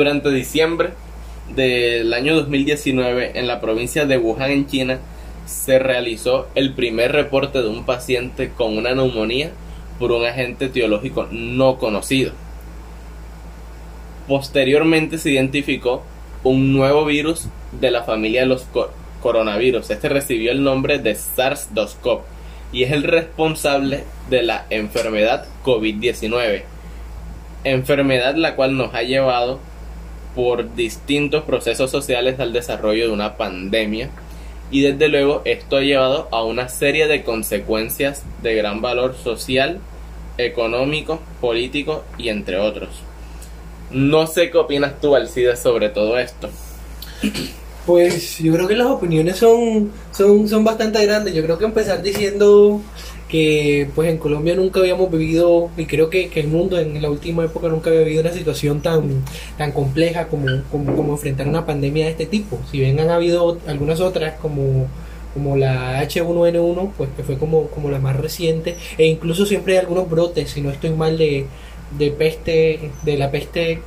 Durante diciembre del año 2019, en la provincia de Wuhan, en China, se realizó el primer reporte de un paciente con una neumonía por un agente etiológico no conocido. Posteriormente se identificó un nuevo virus de la familia de los coronavirus. Este recibió el nombre de SARS-CoV y es el responsable de la enfermedad COVID-19. Enfermedad la cual nos ha llevado por distintos procesos sociales al desarrollo de una pandemia y desde luego esto ha llevado a una serie de consecuencias de gran valor social, económico, político y entre otros. No sé qué opinas tú, Alcide, sobre todo esto. Pues yo creo que las opiniones son, son, son bastante grandes. Yo creo que empezar diciendo que pues en Colombia nunca habíamos vivido, y creo que, el mundo en la última época nunca había vivido una situación tan, tan compleja como, como, enfrentar una pandemia de este tipo. Si bien han habido algunas otras como como la H1N1, pues que fue como, como la más reciente, e incluso siempre hay algunos brotes, si no estoy mal, de, de peste, de la peste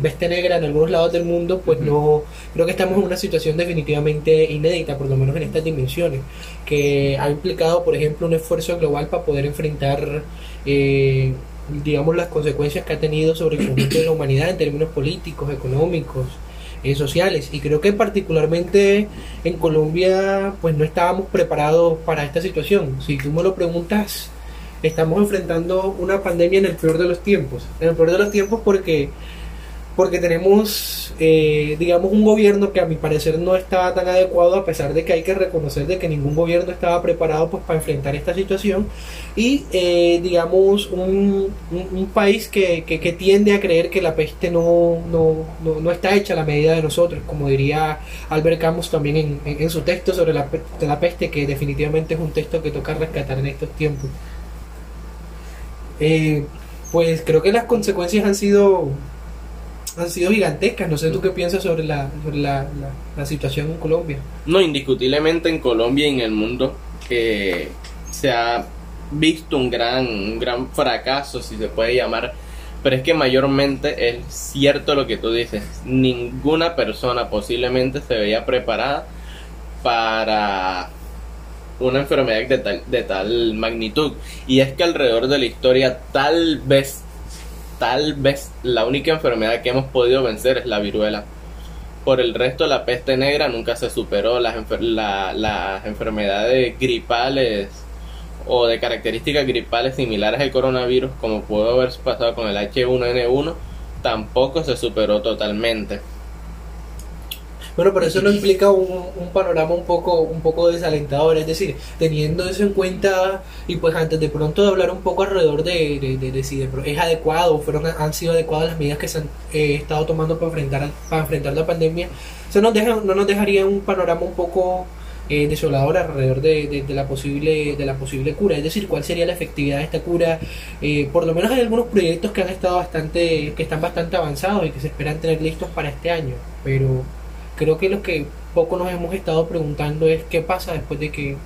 veste negra en algunos lados del mundo, pues no, creo que estamos en una situación definitivamente inédita, por lo menos en estas dimensiones, que ha implicado, por ejemplo, un esfuerzo global para poder enfrentar, eh, digamos, las consecuencias que ha tenido sobre el conjunto de la humanidad en términos políticos, económicos, eh, sociales. Y creo que particularmente en Colombia, pues no estábamos preparados para esta situación. Si tú me lo preguntas, estamos enfrentando una pandemia en el peor de los tiempos. En el peor de los tiempos porque porque tenemos, eh, digamos, un gobierno que a mi parecer no estaba tan adecuado, a pesar de que hay que reconocer de que ningún gobierno estaba preparado pues, para enfrentar esta situación, y, eh, digamos, un, un, país que, que, tiende a creer que la peste no, no, no, está hecha a la medida de nosotros, como diría Albert Camus también en, en, su texto sobre la, la peste, que definitivamente es un texto que toca rescatar en estos tiempos. Eh, pues creo que las consecuencias han sido han sido gigantescas. No sé tú qué piensas sobre la, la, situación en Colombia. No, indiscutiblemente en Colombia y en el mundo que se ha visto un gran, un gran fracaso, si se puede llamar. Pero es que mayormente es cierto lo que tú dices. Ninguna persona posiblemente se veía preparada para una enfermedad de tal, de tal magnitud. Y es que alrededor de la historia tal vez tal vez la única enfermedad que hemos podido vencer es la viruela. Por el resto, la peste negra nunca se superó. Las, las enfermedades gripales o de características gripales similares al coronavirus, como pudo haber pasado con el H1N1, tampoco se superó totalmente. Bueno, pero eso no implica un, panorama un poco, un poco desalentador, es decir, teniendo eso en cuenta y pues antes de pronto de hablar un poco alrededor de, de, si es adecuado o fueron, han sido adecuadas las medidas que se han eh, estado tomando para enfrentar, para enfrentar la pandemia, eso nos deja, no nos dejaría un panorama un poco eh, desolador alrededor de, de, la posible de la posible cura. Es decir cuál sería la efectividad de esta cura eh, por lo menos hay algunos proyectos que han estado bastante que están bastante avanzados y que se esperan tener listos para este año pero creo que lo que poco nos hemos estado preguntando es qué pasa después de que,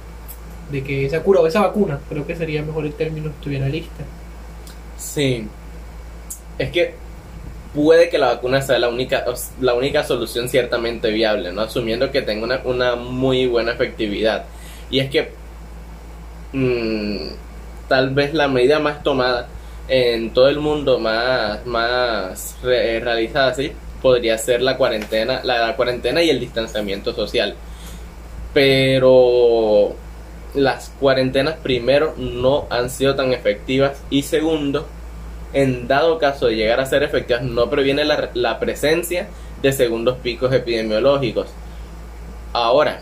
de que esa cura o esa vacuna, creo que sería mejor el término, estuviera lista. Sí, es que puede que la vacuna sea la única, la única solución ciertamente viable, ¿no? Asumiendo que tenga una, una muy buena efectividad. Y es que mm, tal vez la medida más tomada en todo el mundo, más, más realizada, ¿sí? Podría ser la cuarentena, la, cuarentena y el distanciamiento social. Pero las cuarentenas primero no han sido tan efectivas y segundo, en dado caso de llegar a ser efectivas, no previene la, la presencia de segundos picos epidemiológicos. Ahora,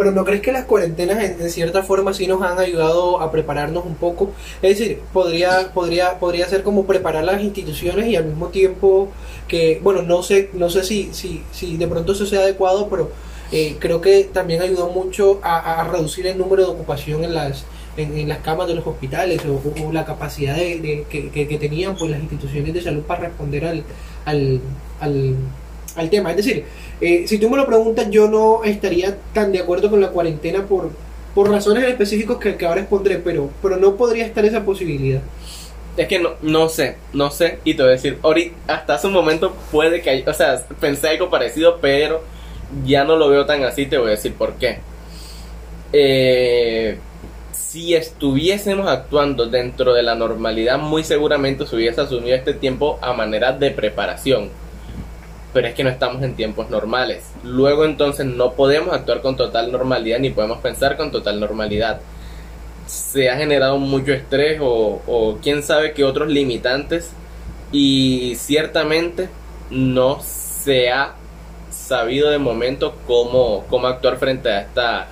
pero ¿no crees que las cuarentenas en, cierta forma sí nos han ayudado a prepararnos un poco? Es decir, podría, podría, podría ser como preparar las instituciones y al mismo tiempo que, bueno, no sé, no sé si, si, si de pronto eso sea adecuado, pero eh, creo que también ayudó mucho a, reducir el número de ocupación en las en, las camas de los hospitales o, la capacidad de, que, tenían pues las instituciones de salud para responder al, al, al, al tema. Es decir, eh, si tú me lo preguntas, yo no estaría tan de acuerdo con la cuarentena por, por razones específicas que, que ahora expondré, pero, pero no podría estar esa posibilidad. Es que no, no sé, no sé, y te voy a decir, ahorita, hasta hace un momento puede que, hay, o sea, pensé algo parecido, pero ya no lo veo tan así, te voy a decir por qué. Eh, si estuviésemos actuando dentro de la normalidad, muy seguramente se hubiese asumido este tiempo a manera de preparación. Pero es que no estamos en tiempos normales. Luego entonces no podemos actuar con total normalidad ni podemos pensar con total normalidad. Se ha generado mucho estrés o, o quién sabe qué otros limitantes y ciertamente no se ha sabido de momento cómo, cómo actuar frente a esta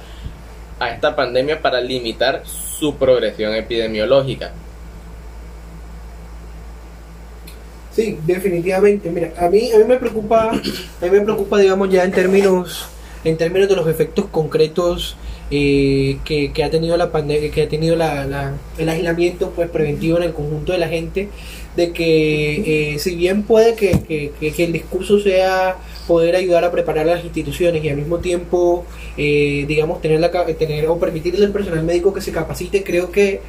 a esta pandemia para limitar su progresión epidemiológica. Sí, definitivamente. Mira, a mí, a mí me preocupa, a mí me preocupa, digamos, ya en términos, en términos de los efectos concretos eh, que, que ha tenido la pandemia, que ha tenido la, el aislamiento pues preventivo en el conjunto de la gente, de que eh, si bien puede que, que- que- el discurso sea poder ayudar a preparar las instituciones y al mismo tiempo, eh, digamos, tener la, tener o permitirle al personal médico que se capacite, creo que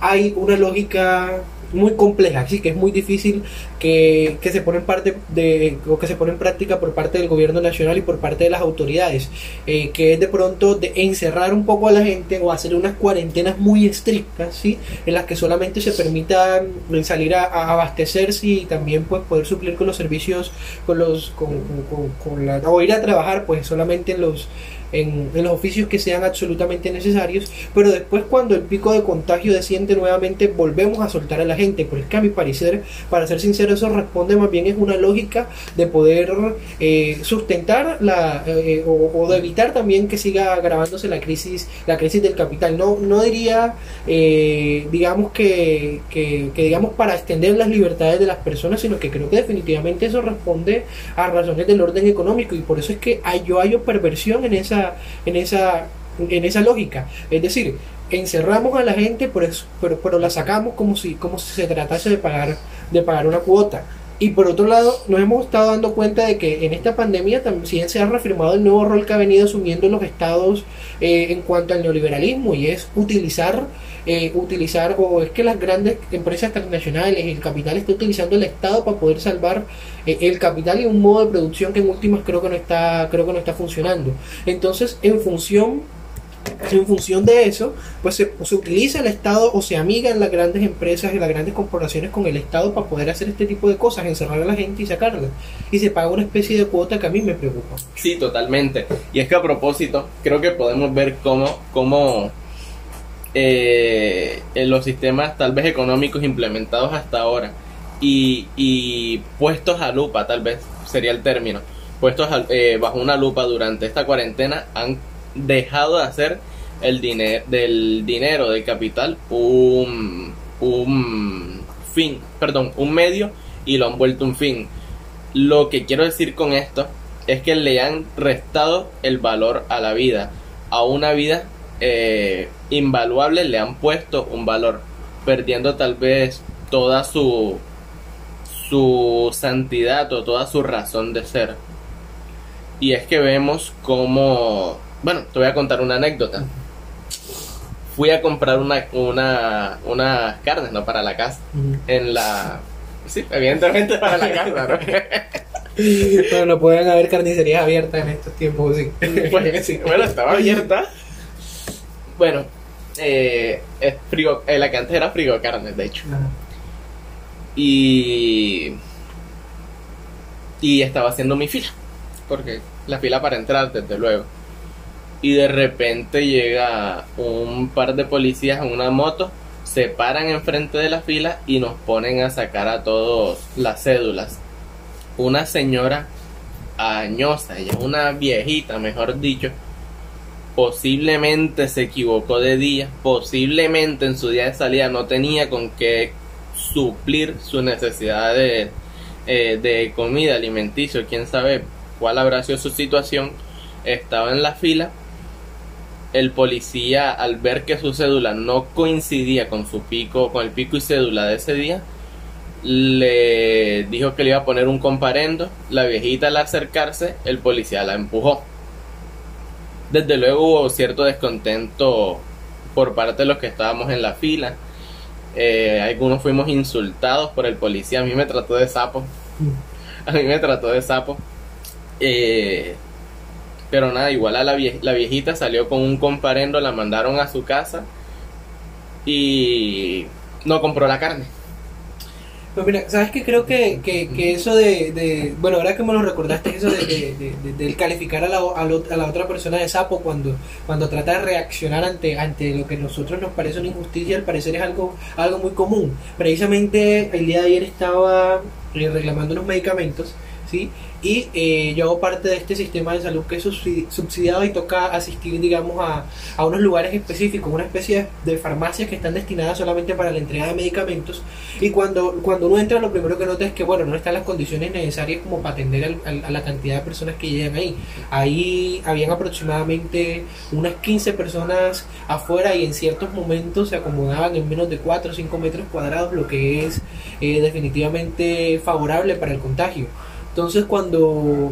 hay una lógica muy compleja, así que es muy difícil que, que se pone en parte de o que se pone en práctica por parte del gobierno nacional y por parte de las autoridades, eh, que es de pronto de encerrar un poco a la gente o hacer unas cuarentenas muy estrictas, sí, en las que solamente se permita mm, salir a, a abastecerse y también pues poder suplir con los servicios, con los, con, con- con- con la, o ir a trabajar pues solamente en los en, en los oficios que sean absolutamente necesarios, pero después cuando el pico de contagio desciende nuevamente volvemos a soltar a la gente, pero es que a mi parecer, para ser sincero, eso responde más bien es una lógica de poder eh, sustentar la eh, o, o de evitar también que siga agravándose la crisis, la crisis del capital. No, no diría, eh, digamos que, que, que digamos para extender las libertades de las personas, sino que creo que definitivamente eso responde a razones del orden económico y por eso es que hay, yo hallo perversión en esa en esa en esa lógica. Es decir encerramos a la gente pero, pero, pero la sacamos como si como si se tratase de pagar de pagar una cuota. Y por otro lado nos hemos estado dando cuenta de que en esta pandemia también se ha reafirmado el nuevo rol que ha venido asumiendo los estados eh, en cuanto al neoliberalismo y es utilizar eh, utilizar o es que las grandes empresas transnacionales el capital está utilizando el estado para poder salvar eh, el capital y un modo de producción que en últimas creo que no está creo que no está funcionando entonces en función en función de eso, pues se, se utiliza el Estado o se amigan las grandes empresas y las grandes corporaciones con el Estado para poder hacer este tipo de cosas, encerrar a la gente y sacarla. Y se paga una especie de cuota que a mí me preocupa. Sí, totalmente. Y es que a propósito, creo que podemos ver cómo, cómo eh, en los sistemas tal vez económicos implementados hasta ahora y, y puestos a lupa, tal vez sería el término, puestos a- eh, bajo una lupa durante esta cuarentena han dejado de hacer el dinero del dinero del capital un, un fin, perdón, un medio y lo han vuelto un fin. Lo que quiero decir con esto es que le han restado el valor a la vida. A una vida eh, invaluable le han puesto un valor, perdiendo tal vez toda su, su santidad o toda su razón de ser. Y es que vemos como... Bueno, te voy a contar una anécdota. Fui a comprar una, una, unas carnes, ¿no? Para la casa. En la... Sí, evidentemente para la casa, ¿no? Bueno, no pueden haber carnicerías abiertas en estos tiempos, sí. Pues, Sí. bueno, estaba abierta. Bueno, eh, es frigo, eh, la que antes era frigo carnes, de hecho. Ajá. Y. Y estaba haciendo mi fila. Porque la fila para entrar, desde luego. Y de repente llega un par de policías en una moto, se paran enfrente de la fila y nos ponen a sacar a todos las cédulas. Una señora añosa, ella es una viejita, mejor dicho, posiblemente se equivocó de día, posiblemente en su día de salida no tenía con qué suplir su necesidad de, eh, de comida, alimenticio, quién sabe cuál habrá sido su situación, estaba en la fila, el policía al ver que su cédula no coincidía con su pico, con el pico y cédula de ese día, le dijo que le iba a poner un comparendo, la viejita al acercarse, el policía la empujó. Desde luego hubo cierto descontento por parte de los que estábamos en la fila. Eh, algunos fuimos insultados por el policía. A mí me trató de sapo. A mí me trató de sapo. Eh, pero nada, igual a la, la viejita salió con un comparendo, la mandaron a su casa y no compró la carne. Pues mira, ¿sabes qué? Creo que, que, eso de, Bueno, ahora que me lo recordaste, eso de, de, calificar a la, a, la, otra persona de sapo cuando, cuando trata de reaccionar ante, ante lo que a nosotros nos parece una injusticia, al parecer es algo, algo muy común. Precisamente el día de ayer estaba eh, reclamando unos medicamentos, ¿sí? y eh, yo hago parte de este sistema de salud que es subsidiado y toca asistir, digamos, a, a unos lugares específicos, una especie de farmacias que están destinadas solamente para la entrega de medicamentos y cuando, cuando uno entra lo primero que nota es que, bueno, no están las condiciones necesarias como para atender a la cantidad de personas que llegan ahí. Ahí habían aproximadamente unas 15 personas afuera y en ciertos momentos se acomodaban en menos de 4 o 5 metros cuadrados, lo que es eh, definitivamente favorable para el contagio. Entonces cuando,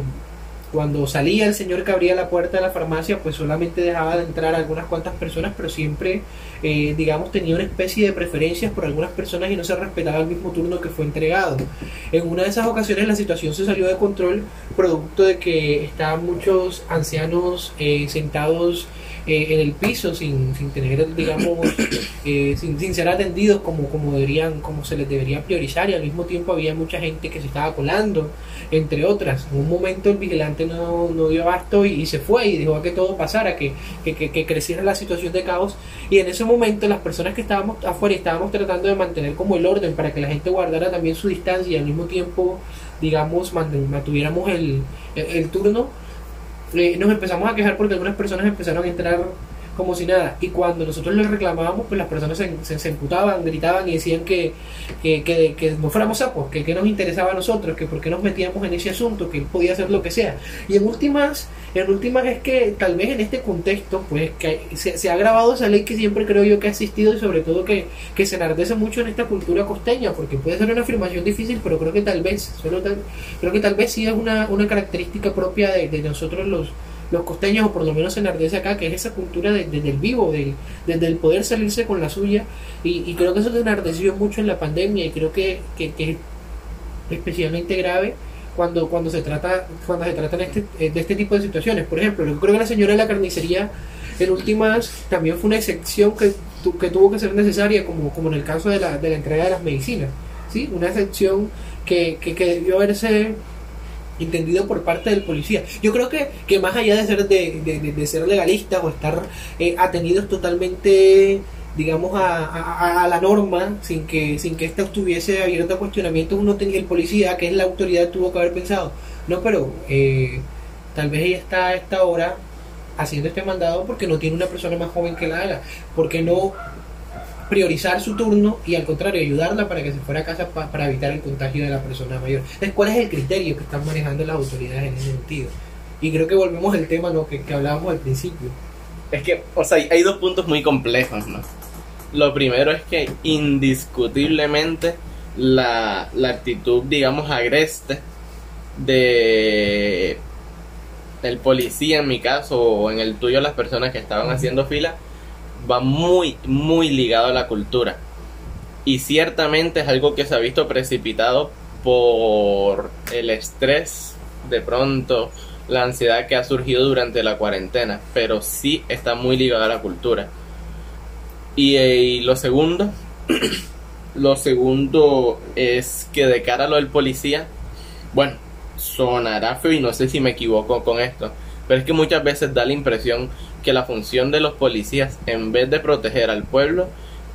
cuando salía el señor que abría la puerta de la farmacia, pues solamente dejaba de entrar algunas cuantas personas, pero siempre, eh, digamos, tenía una especie de preferencias por algunas personas y no se respetaba el mismo turno que fue entregado. En una de esas ocasiones la situación se salió de control, producto de que estaban muchos ancianos eh, sentados eh, en el piso sin, sin tener, digamos, eh, sin, sin, ser atendidos como, como, deberían, como se les debería priorizar y al mismo tiempo había mucha gente que se estaba colando, entre otras. En un momento el vigilante no, no dio abasto y, se fue y dejó que todo pasara, que, que, que, creciera la situación de caos y en ese momento las personas que estábamos afuera estábamos tratando de mantener como el orden para que la gente guardara también su distancia y al mismo tiempo digamos mantuviéramos el, el turno nos empezamos a quejar porque algunas personas empezaron a entrar como si nada. Y cuando nosotros les reclamábamos, pues las personas se, se, emputaban, gritaban y decían que, que, que, no fuéramos sapos, que, que nos interesaba a nosotros, que por qué nos metíamos en ese asunto, que él podía hacer lo que sea. Y en últimas, en últimas es que tal vez en este contexto, pues que se, se ha grabado esa ley que siempre creo yo que ha existido y sobre todo que, que se enardece mucho en esta cultura costeña, porque puede ser una afirmación difícil, pero creo que tal vez, solo tal, creo que tal vez sí es una, una característica propia de, de nosotros los los costeños, o por lo menos enardece acá, que es esa cultura de, del vivo, del, el poder salirse con la suya, y, creo que eso se enardeció mucho en la pandemia, y creo que, que, es especialmente grave cuando, cuando se trata, cuando se trata este, eh, de este tipo de situaciones. Por ejemplo, yo creo que la señora de la carnicería en últimas también fue una excepción que, que tuvo que ser necesaria, como, como en el caso de la, de la entrega de las medicinas. ¿sí? Una excepción que, que, que debió haberse entendido por parte del policía. Yo creo que, que más allá de ser, de, de, ser legalistas o estar eh, atenidos totalmente digamos a, a, la norma sin que sin que ésta estuviese abierta a cuestionamientos uno tenía el policía que es la autoridad tuvo que haber pensado no pero eh, tal vez ella está a esta hora haciendo este mandado porque no tiene una persona más joven que la haga porque no priorizar su turno y al contrario ayudarla para que se fuera a casa para evitar el contagio de la persona mayor. Entonces, ¿cuál es el criterio que están manejando las autoridades en ese sentido? Y creo que volvemos al tema ¿no? que, que hablábamos al principio. Es que, o sea, hay dos puntos muy complejos, ¿no? Lo primero es que indiscutiblemente la, la actitud, digamos, agreste de el policía en mi caso o en el tuyo las personas que estaban haciendo fila va muy, muy ligado a la cultura. Y ciertamente es algo que se ha visto precipitado por el estrés, de pronto, la ansiedad que ha surgido durante la cuarentena, pero sí está muy ligado a la cultura. Y, eh, lo segundo, lo segundo es que de cara a lo del policía, bueno, sonará feo y no sé si me equivoco con esto, pero es que muchas veces da la impresión que la función de los policías, en vez de proteger al pueblo,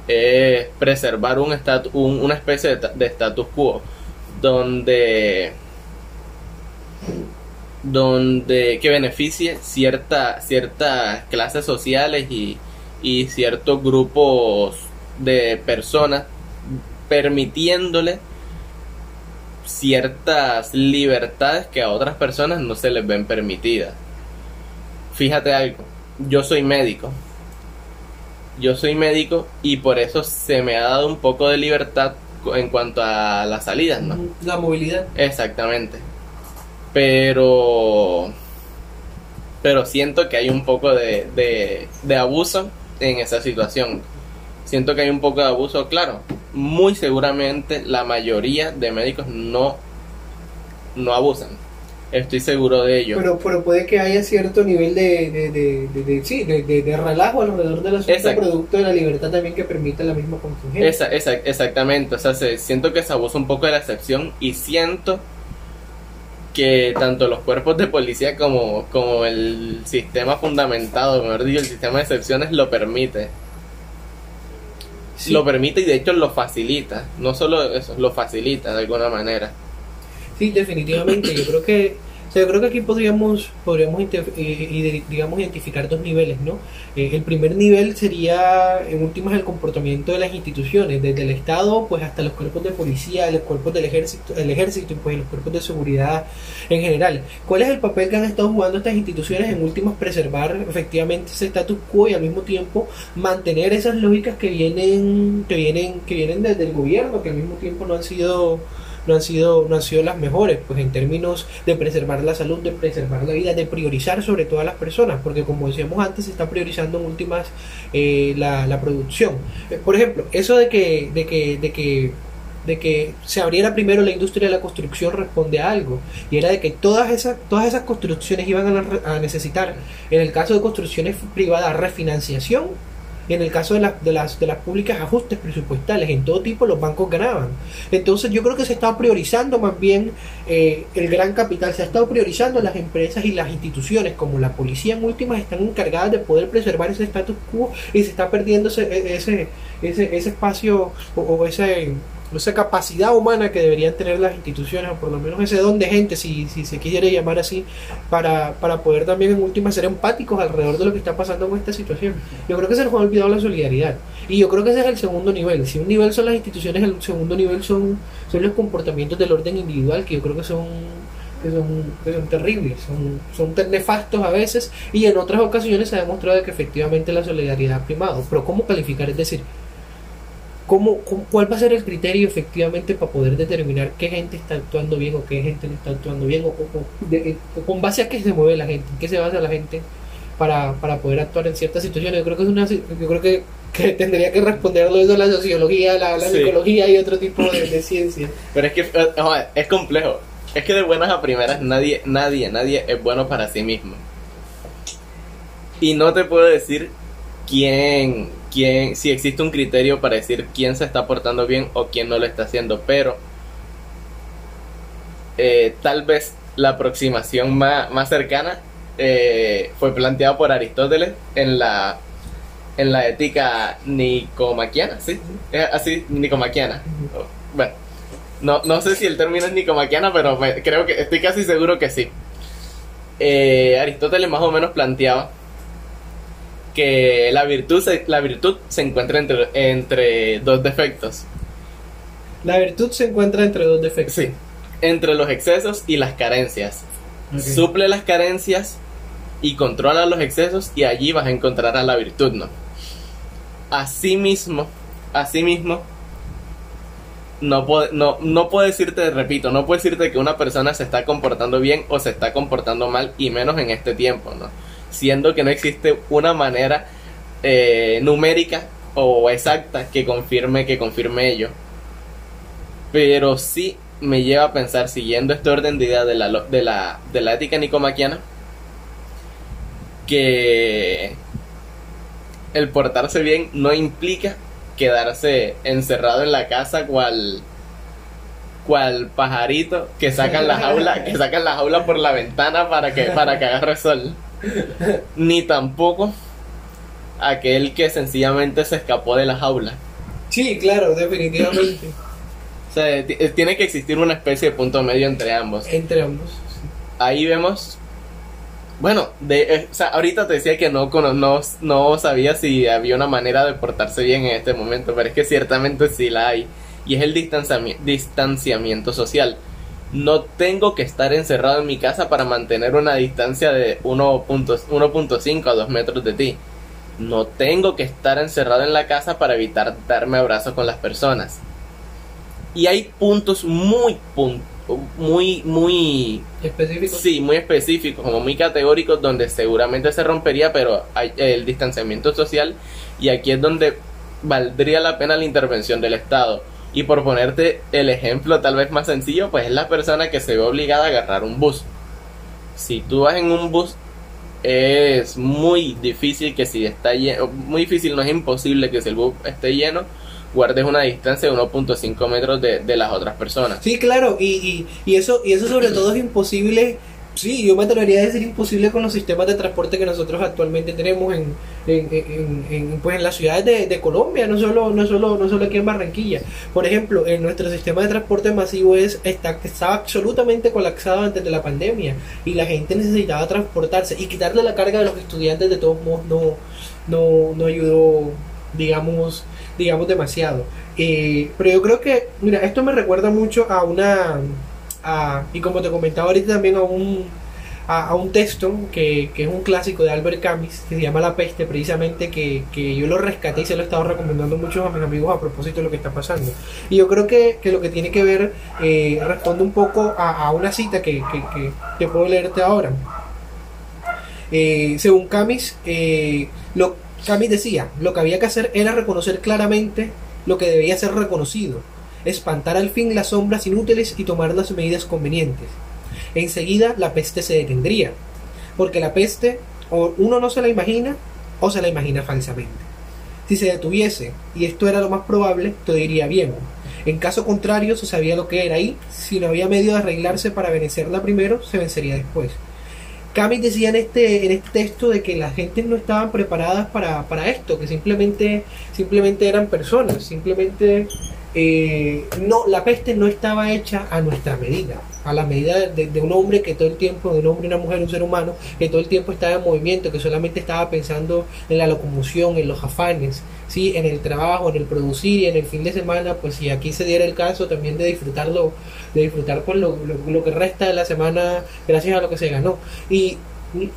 es preservar un una especie de, status quo donde donde que beneficie cierta, ciertas clases sociales y, y ciertos grupos de personas permitiéndole ciertas libertades que a otras personas no se les ven permitidas. Fíjate algo, yo soy médico. Yo soy médico y por eso se me ha dado un poco de libertad en cuanto a las salidas, ¿no? La movilidad. Exactamente. Pero pero siento que hay un poco de, de, de abuso en esa situación. Siento que hay un poco de abuso, claro. muy seguramente la mayoría de médicos no, no abusan. Estoy seguro de ello. Pero, pero puede que haya cierto nivel de, de, de, de- sí, de, de- de relajo alrededor del asunto Exacto. producto de la libertad también que permite la misma contingencia. Esa, esa- exactamente, o sea, se- siento que se abusa un poco de la excepción y siento que tanto los cuerpos de policía como, como el sistema fundamentado, mejor dicho, el sistema de excepciones lo permite. Sí. Lo permite y de hecho lo facilita, no solo eso, lo facilita de alguna manera. Sí, definitivamente. Yo creo que, o sea, yo creo que aquí podríamos, podríamos eh, digamos, identificar dos niveles, ¿no? Eh, el primer nivel sería, en últimas, el comportamiento de las instituciones, desde el Estado, pues hasta los cuerpos de policía, los cuerpos del ejército, el ejército y pues los cuerpos de seguridad en general. ¿Cuál es el papel que han estado jugando estas instituciones en últimas preservar efectivamente ese status quo y al mismo tiempo mantener esas lógicas que vienen, que vienen, que vienen desde el gobierno, que al mismo tiempo no han sido no han sido no han sido las mejores pues en términos de preservar la salud de preservar la vida de priorizar sobre todas las personas porque como decíamos antes se está priorizando en últimas eh, la, la producción. Eh, por ejemplo eso de que de que de que de que se abriera primero la industria de la construcción responde a algo y era de que todas esas todas esas construcciones iban a, a necesitar en el caso de construcciones privadas refinanciación y en el caso de, las de, las, de las públicas ajustes presupuestales, en todo tipo los bancos ganaban. Entonces yo creo que se está priorizando más bien eh, el gran capital, se ha estado priorizando las empresas y las instituciones como la policía en últimas están encargadas de poder preservar ese status quo y se está perdiendo ese, ese, ese, ese espacio o, o ese, esa capacidad humana que deberían tener las instituciones, o por lo menos ese don de gente, si, si se quiere llamar así, para, para poder también en última ser empáticos alrededor de lo que está pasando con esta situación. Yo creo que se nos ha olvidado la solidaridad. Y yo creo que ese es el segundo nivel. Si un nivel son las instituciones, el segundo nivel son, son los comportamientos del orden individual, que yo creo que son que son, que son terribles, son, son nefastos a veces y en otras ocasiones se ha demostrado de que efectivamente la solidaridad ha primado. Pero ¿cómo calificar? Es decir, ¿cómo, ¿cuál va a ser el criterio efectivamente para poder determinar qué gente está actuando bien o qué gente no está actuando bien? O, o- o de- o con base a qué se mueve la gente, en qué se basa la gente para, para poder actuar en ciertas situaciones. Yo creo que es una yo creo que, que tendría que responderlo eso la sociología, la, la Sí. psicología y otro tipo de, de ciencia. Pero es que eh, es complejo. Es que de buenas a primeras nadie, nadie, nadie es bueno para sí mismo. Y no te puedo decir quién, quién, si existe un criterio para decir quién se está portando bien o quién no lo está haciendo, pero eh, tal vez la aproximación más, más cercana eh, fue planteada por Aristóteles en la en la ética nicomaquiana, ¿sí? Es así, nicomaquiana. Bueno, no, no sé si el término es nicomaquiana, pero me- creo que estoy casi seguro que sí. Eh, Aristóteles más o menos planteaba que la virtud se, la virtud se encuentra entre, entre dos defectos. La virtud se encuentra entre dos defectos. Sí, entre los excesos y las carencias. Suple las carencias y controla los excesos y allí vas a encontrar a la virtud, ¿no? Asimismo, asimismo, no puedo, no, no puedo decirte, repito, no puedo decirte que una persona se está comportando bien o se está comportando mal y menos en este tiempo, ¿no? Siendo que no existe una manera eh, numérica o exacta que confirme que confirme ello. Pero sí me lleva a pensar, siguiendo este orden de idea de la, de la, de la ética nicomaquiana, que el portarse bien no implica quedarse encerrado en la casa cual cual pajarito que sacan la jaula que sacan la jaula por la ventana para que para que agarre sol ni tampoco aquel que sencillamente se escapó de la jaula Sí, claro, definitivamente. o sea ti- tiene que existir una especie de punto medio entre ambos entre ambos. ahí vemos bueno de eh, o sea, ahorita te decía que no, no no sabía si había una manera de portarse bien en este momento pero es que ciertamente sí la hay y es el distanciami- distanciamiento social no tengo que estar encerrado en mi casa para mantener una distancia de 1.5 1.5 a 2 metros de ti no tengo que estar encerrado en la casa para evitar darme abrazos con las personas y hay puntos muy muy muy Específicos. Sí, muy específicos, como muy categóricos, donde seguramente se rompería, pero hay el distanciamiento social. Y aquí es donde valdría la pena la intervención del Estado. Y por ponerte el ejemplo tal vez más sencillo, pues es la persona que se ve obligada a agarrar un bus. Si tú vas en un bus, es muy difícil que si está lleno, muy difícil, no es imposible que si el bus esté lleno, guardes una distancia de 1.5 metros de, de, las otras personas. Sí, claro, y, y, y, eso, y eso sobre todo es imposible Sí, yo me atrevería a decir imposible con los sistemas de transporte que nosotros actualmente tenemos en, en, en, pues en las ciudades de, de, Colombia, no solo, no, solo, no solo aquí en Barranquilla. Por ejemplo, en nuestro sistema de transporte masivo es, está, estaba absolutamente colapsado antes de la pandemia y la gente necesitaba transportarse y quitarle la carga de los estudiantes de todos modos no, no, no ayudó, digamos, digamos demasiado. Eh, pero yo creo que, mira, esto me recuerda mucho a una y como te comentaba ahorita también a un, a, un texto que, es un clásico de Albert Camus que se llama La peste, precisamente que, yo lo rescaté y se lo he estado recomendando mucho a mis amigos a propósito de lo que está pasando. Y yo creo que, lo que tiene que ver eh, responde un poco a, una cita que, que, puedo leerte ahora. Eh, según Camus, eh, lo, Camus decía, lo que había que hacer era reconocer claramente lo que debía ser reconocido espantar al fin las sombras inútiles y tomar las medidas convenientes. Enseguida la peste se detendría, porque la peste o uno no se la imagina o se la imagina falsamente. Si se detuviese, y esto era lo más probable, todo iría bien. En caso contrario, se sabía lo que era y, si no había medio de arreglarse para vencerla primero, se vencería después. Camus decía en este, en este texto de que las gentes no estaban preparadas para, para esto, que simplemente, simplemente eran personas, simplemente eh, no, la peste no estaba hecha a nuestra medida, a la medida de, un hombre que todo el tiempo, de un hombre, una mujer, un ser humano, que todo el tiempo estaba en movimiento, que solamente estaba pensando en la locomoción, en los afanes, ¿sí? en el trabajo, en el producir y en el fin de semana, pues si aquí se diera el caso también de disfrutarlo, de disfrutar pues lo, lo, que resta de la semana gracias a lo que se ganó. Y,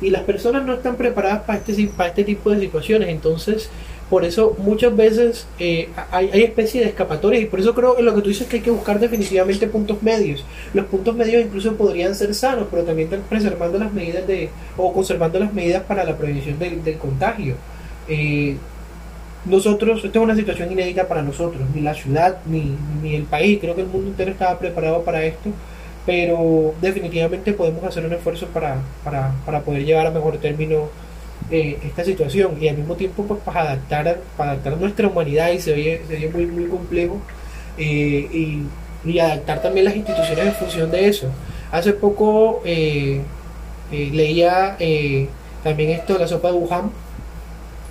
y, las personas no están preparadas para este, para este tipo de situaciones, entonces por eso muchas veces eh, hay, hay especies de escapatorias y por eso creo en lo que tú dices que hay que buscar definitivamente puntos medios. Los puntos medios incluso podrían ser sanos, pero también preservando las medidas de o conservando las medidas para la prevención del, contagio. Eh, nosotros, esta es una situación inédita para nosotros, ni la ciudad ni, ni el país, creo que el mundo entero estaba preparado para esto, pero definitivamente podemos hacer un esfuerzo para, para, para poder llevar a mejor término eh, esta situación y al mismo tiempo pues para adaptar adaptar nuestra humanidad y se oye, muy muy complejo eh, y, adaptar también las instituciones en función de eso. Hace poco eh, leía también esto la sopa de Wuhan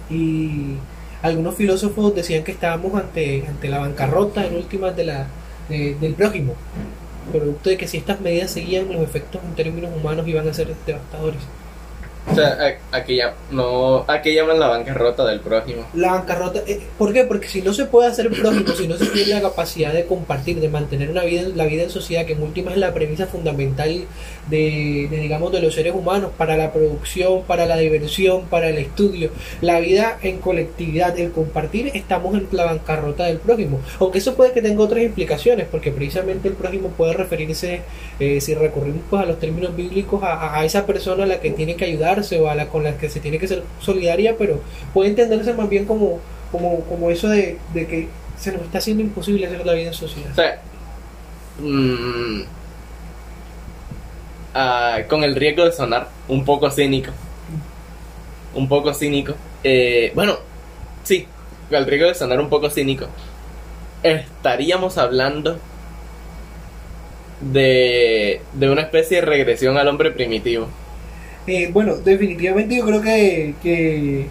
y algunos filósofos decían que estábamos ante, ante la bancarrota en últimas de la, del prójimo producto de que si estas medidas seguían los efectos en términos humanos iban a ser devastadores o sea, a, que no, ¿a llaman la bancarrota del prójimo? La bancarrota, eh, ¿por qué? Porque si no se puede hacer prójimo, si no se tiene la capacidad de compartir, de mantener una vida, la vida en sociedad, que en última es la premisa fundamental de, digamos, de los seres humanos, para la producción, para la diversión, para el estudio, la vida en colectividad, el compartir, estamos en la bancarrota del prójimo. Aunque eso puede que tenga otras implicaciones, porque precisamente el prójimo puede referirse, eh, si recurrimos pues, a los términos bíblicos, a, a esa persona a la que tiene que ayudar o a la con la que se tiene que ser solidaria, pero puede entenderse más bien como, como, como eso de, que se nos está haciendo imposible hacer la vida en sociedad. O sea, mm, ah, con el riesgo de sonar un poco cínico, un poco cínico, eh, bueno, sí, con el riesgo de sonar un poco cínico, estaríamos hablando de, de una especie de regresión al hombre primitivo. Eh, bueno, definitivamente yo creo que, que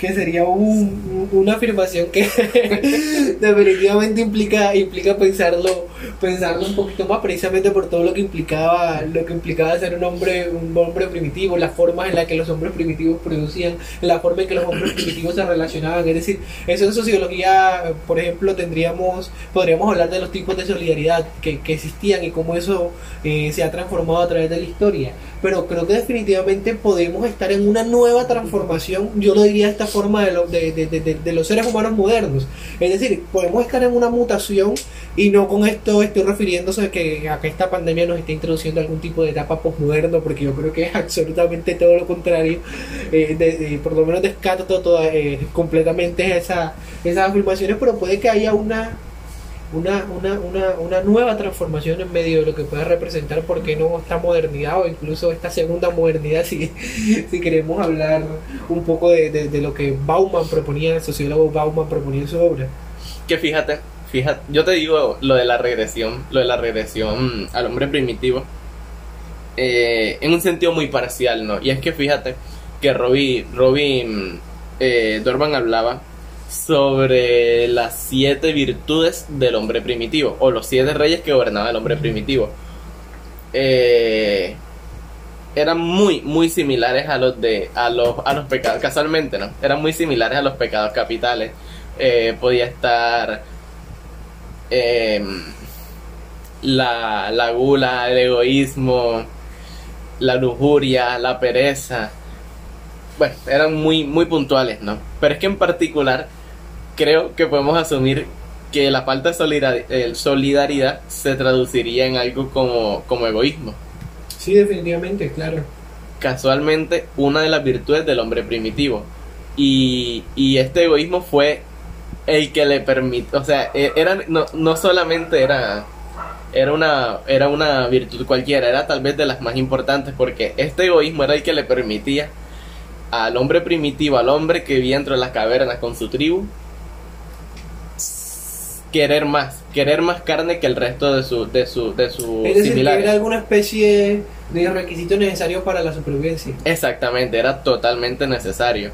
que sería una afirmación que definitivamente implica implica pensarlo pensarlo un poquito más precisamente por todo lo que implicaba lo que implicaba ser un hombre un hombre primitivo las formas en las que los hombres primitivos producían la forma en que los hombres primitivos se relacionaban. Es decir eso en sociología por ejemplo tendríamos podríamos hablar de los tipos de solidaridad que, existían y cómo eso eh, se ha transformado a través de la historia pero creo que definitivamente podemos estar en una nueva transformación yo lo diría esta forma de, de, de, de, los seres humanos modernos. Es decir, podemos estar en una mutación Y no con esto estoy refiriéndose a que, a que esta pandemia nos está introduciendo algún tipo de etapa posmoderno, porque yo creo que es absolutamente todo lo contrario. Eh, de- de- por lo menos descarto todo, eh, completamente esa, esas afirmaciones, pero puede que haya una, una, una, una, una nueva transformación en medio de lo que pueda representar, porque no esta modernidad o incluso esta segunda modernidad, si, si queremos hablar un poco de, de, de lo que Bauman proponía, el sociólogo Bauman proponía en su obra. Que fíjate, fíjate, yo te digo lo de la regresión, lo de la regresión al hombre primitivo, eh, en un sentido muy parcial, ¿no? Y es que fíjate que Robbie, Robin eh, hablaba sobre las siete virtudes del hombre primitivo, o los siete reyes que gobernaban el hombre primitivo. Eh, eran muy, muy similares a los de, a los, a los pecados, casualmente, ¿no? Eran muy similares a los pecados capitales. Eh, podía estar em, la, la gula, el egoísmo, la lujuria, la pereza. Bueno, eran muy, muy puntuales, ¿no? Pero es que en particular creo que podemos asumir que la falta de solidar- eh, solidaridad se traduciría en algo como, como egoísmo. Sí, definitivamente, claro. Casualmente, una de las virtudes del hombre primitivo. Y, y este egoísmo fue el que le permitió, o sea, e- era, no, no solamente era, era, una, era una virtud cualquiera, era tal vez de las más importantes, porque este egoísmo era el que le permitía al hombre primitivo, al hombre que vivía entre las cavernas con su tribu, querer más, querer más carne que el resto de su, de su, de sus Es decir, similares. era alguna especie de requisito necesario para la supervivencia. Exactamente, era totalmente necesario.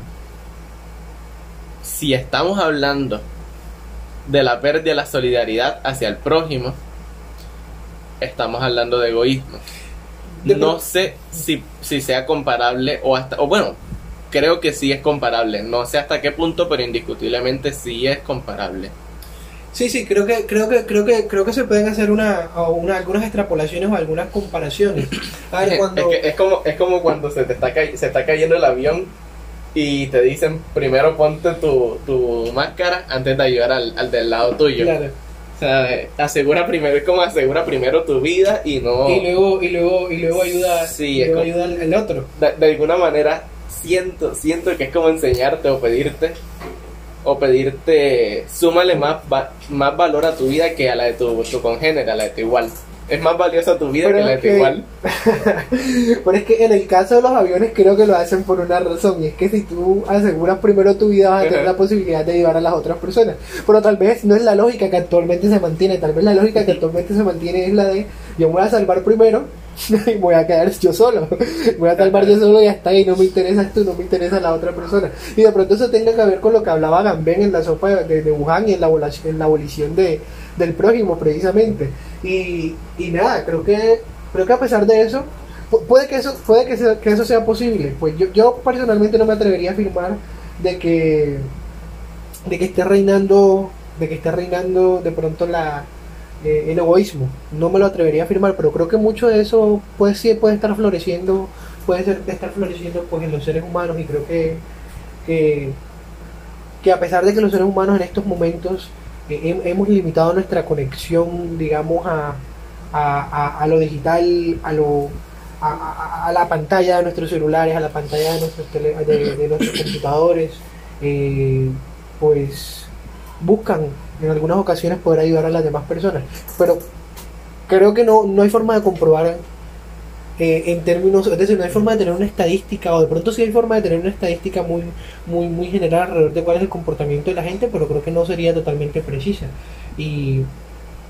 Si estamos hablando de la pérdida de la solidaridad hacia el prójimo, estamos hablando de egoísmo. De No sé si, si sea comparable o hasta, o bueno, creo que sí es comparable. No sé hasta qué punto, pero indiscutiblemente sí es comparable. Sí, sí, creo que creo que creo que creo que se pueden hacer una, una algunas extrapolaciones o algunas comparaciones. A ver, cuando Es, que es como, es como cuando se te está, se está cayendo el avión y te dicen primero ponte tu, tu máscara antes de ayudar al, al del lado tuyo. claro. O sea, asegura primero, es como asegura primero tu vida y no... y luego y luego y luego ayuda Sí, y luego ayuda al, al otro. de, de alguna manera siento, siento que es como enseñarte o pedirte o pedirte súmale más, va- más valor a tu vida que a la de tu, tu congénere, a la de tu igual. Es más valiosa tu vida Pero que la de tu igual. Pero es que en el caso de los aviones creo que lo hacen por una razón y es que si tú aseguras primero tu vida vas a tener la posibilidad de ayudar a las otras personas. Pero tal vez no es la lógica que actualmente se mantiene, tal vez la lógica que actualmente se mantiene es la de yo voy a salvar primero voy a quedar yo solo. Voy a salvar yo solo y está y no me interesas tú, no me interesa la otra persona. Y de pronto eso tenga que ver con lo que hablaba Gambén en la sopa de, de Wuhan y en la, en la abolición de, del prójimo precisamente. Y, y nada, creo que creo que a pesar de eso pu- puede que eso puede que, sea- que eso sea posible. Pues yo, yo personalmente no me atrevería a afirmar de que de que esté reinando de que esté reinando de pronto la eh, el egoísmo. No me lo atrevería a afirmar, pero creo que mucho de eso puede sí puede estar floreciendo, puede ser, estar floreciendo pues en los seres humanos y creo que que, que a pesar de que los seres humanos en estos momentos eh, hem- hemos limitado nuestra conexión, digamos, a, a, a- lo digital, a lo a, la pantalla de nuestros celulares, a la pantalla de nuestros computadores, eh, pues buscan en algunas ocasiones poder ayudar a las demás personas. Pero creo que no, no hay forma de comprobar eh, en términos, es decir, no hay forma de tener una estadística, o de pronto sí hay forma de tener una estadística muy, muy, muy general alrededor de cuál es el comportamiento de la gente, pero creo que no sería totalmente precisa. Y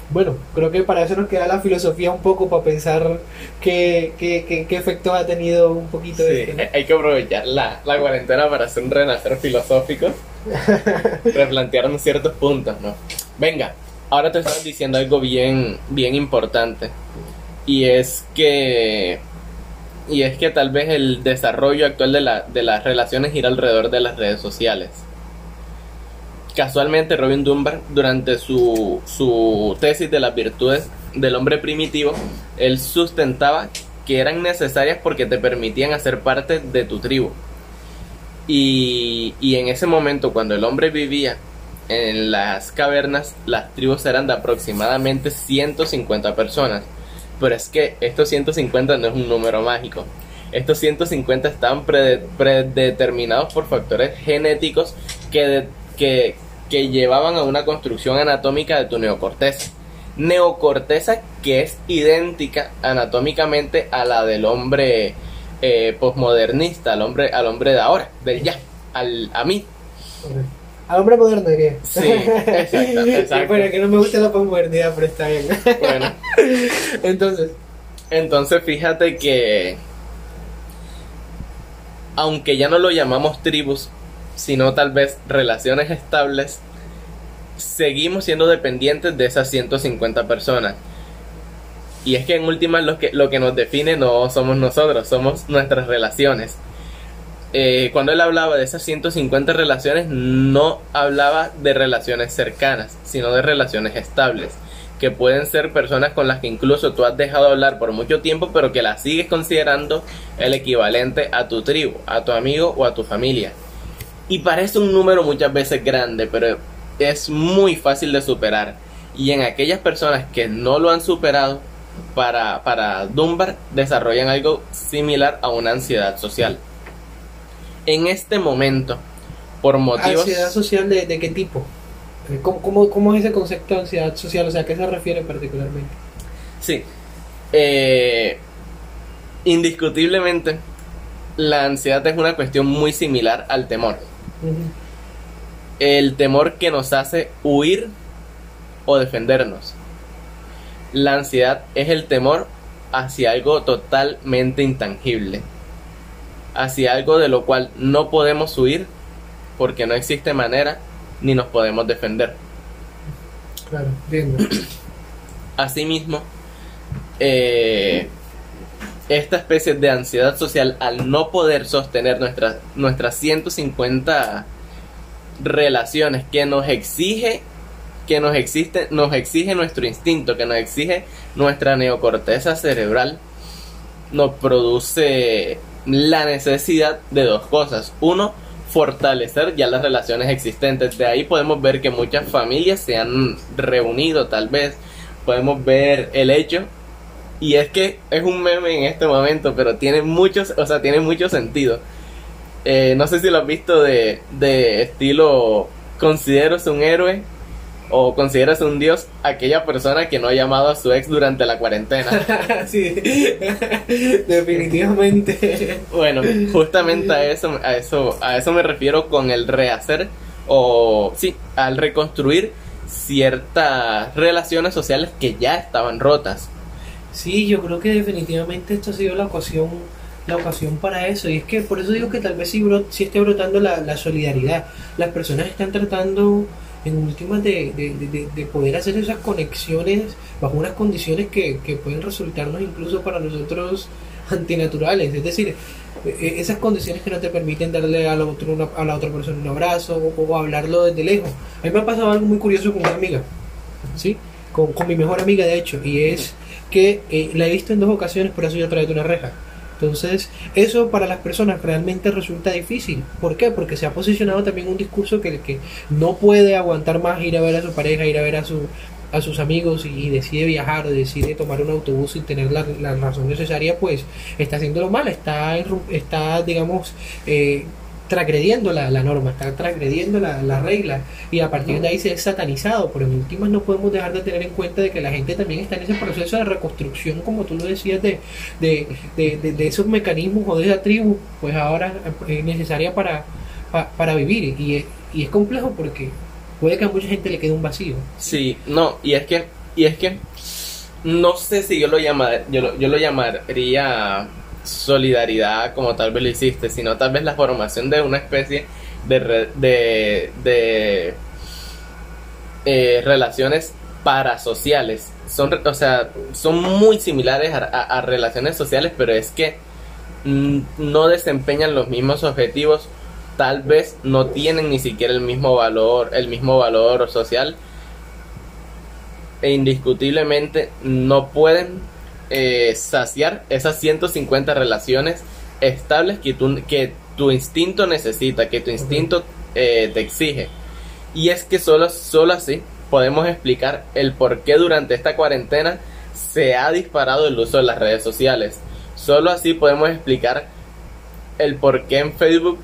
bueno, creo que para eso nos queda la filosofía un poco para pensar qué, qué, qué, qué efectos ha tenido un poquito Sí, de esto, ¿no? hay que aprovechar la, la cuarentena para hacer un renacer filosófico, replantearnos ciertos puntos, ¿no? Venga, ahora te estaba diciendo algo bien, bien importante, y es que, y es que tal vez el desarrollo actual de, la, de las relaciones gira alrededor de las redes sociales. Casualmente, Robin Dunbar, durante su, su tesis de las virtudes del hombre primitivo, él sustentaba que eran necesarias porque te permitían hacer parte de tu tribu. Y, y en ese momento, cuando el hombre vivía en las cavernas las tribus eran de aproximadamente 150 personas. Pero es que estos 150 no es un número mágico. Estos 150 están predeterminados por factores genéticos que, que, que llevaban a una construcción anatómica de tu neocorteza. Neocorteza que es idéntica anatómicamente a la del hombre eh, posmodernista, al hombre, al hombre de ahora, del ya, al, a mí. Al hombre moderno diría. Sí, exacto, exacto. bueno, que no me gusta la posmodernidad, pero está bien. Bueno. Entonces. Entonces fíjate que aunque ya no lo llamamos tribus, sino tal vez relaciones estables, seguimos siendo dependientes de esas 150 personas. Y es que en últimas lo que, lo que nos define no somos nosotros, somos nuestras relaciones. Eh, cuando él hablaba de esas 150 relaciones, no hablaba de relaciones cercanas, sino de relaciones estables, que pueden ser personas con las que incluso tú has dejado hablar por mucho tiempo, pero que las sigues considerando el equivalente a tu tribu, a tu amigo o a tu familia. Y parece un número muchas veces grande, pero es muy fácil de superar. Y en aquellas personas que no lo han superado, para, para Dunbar desarrollan algo similar a una ansiedad social. En este momento, por motivos... ¿Ansiedad social de, qué tipo? Eh, ¿Cómo, cómo, es ese concepto de ansiedad social? O sea, ¿a qué se refiere particularmente? Sí. Eh, indiscutiblemente, la ansiedad es una cuestión muy similar al temor el temor que nos hace huir o defendernos. La ansiedad es el temor hacia algo totalmente intangible, hacia algo de lo cual no podemos huir porque no existe manera ni nos podemos defender. Claro, entiendo. Asimismo, eh, esta especie de ansiedad social al no poder sostener nuestras, nuestras 150 relaciones que nos exige que nos existe nos exige nuestro instinto que nos exige nuestra neocorteza cerebral nos produce la necesidad de dos cosas. Uno fortalecer ya las relaciones existentes. De ahí podemos ver que muchas familias se han reunido tal vez. Podemos ver el hecho y es que es un meme en este momento pero tiene muchos o sea tiene mucho sentido eh, no sé si lo has visto de, de estilo consideras un héroe o consideras un dios aquella persona que no ha llamado a su ex durante la cuarentena. sí, definitivamente. Bueno, justamente a eso, a eso, a eso me refiero con el rehacer o sí, al reconstruir ciertas relaciones sociales que ya estaban rotas. Sí, yo creo que definitivamente esto ha sido la ocasión la ocasión para eso. Y es que por eso digo que tal vez sí, si esté brotando la, solidaridad. Las personas están tratando en últimas de, de, poder hacer esas conexiones bajo unas condiciones que, pueden resultarnos incluso para nosotros antinaturales. Es decir, e, e, esas condiciones que no te permiten darle a la, otro, a la otra persona un abrazo o, hablarlo desde lejos. A mí me ha pasado algo muy curioso con una amiga, ¿sí? Con mi mejor amiga de hecho, y es que eh, la he visto en dos ocasiones, por eso yo traído una reja. Entonces, eso para las personas realmente resulta difícil. ¿Por qué? Porque se ha posicionado también un discurso que el que no puede aguantar más ir a ver a su pareja, ir a ver a su a sus amigos y, decide viajar o decide tomar un autobús sin tener la, razón necesaria, pues está haciéndolo mal, está, está digamos, eh, transgrediendo la, norma, está transgrediendo la, regla y a partir de ahí se es satanizado, pero en últimas no podemos dejar de tener en cuenta de que la gente también está en ese proceso de reconstrucción, como tú lo decías, de, de, de, esos mecanismos o de esa tribu, pues ahora es necesaria para, para, vivir y, y es complejo porque puede que a mucha gente le quede un vacío. Sí, no, y es que, y es que no sé si yo lo llamaría, yo yo lo llamaría solidaridad como tal vez lo hiciste, sino tal vez la formación de una especie de, de, de eh, relaciones parasociales. Son, o sea, son muy similares a, relaciones sociales, pero es que no desempeñan los mismos objetivos, tal vez no tienen ni siquiera el mismo valor, el mismo valor social e indiscutiblemente no pueden eh, saciar esas 150 relaciones estables que tu, que tu instinto necesita, que tu instinto eh, te exige. Y es que solo, solo así podemos explicar el por qué durante esta cuarentena se ha disparado el uso de las redes sociales. Solo así podemos explicar el por qué en Facebook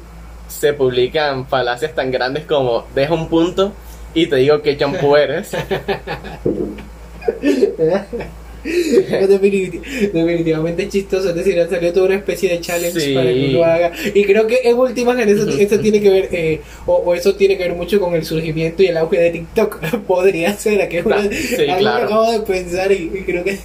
se publican falacias tan grandes como deja un punto y te digo qué champú eres. definitivamente chistoso, es decir, ha salido toda una especie de challenge para que uno haga. Y creo que en últimas en eso, eso tiene que ver, eh, o, eso tiene que ver mucho con el surgimiento y el auge de TikTok. Podría ser, que es una, algo que acabo de pensar y, creo que,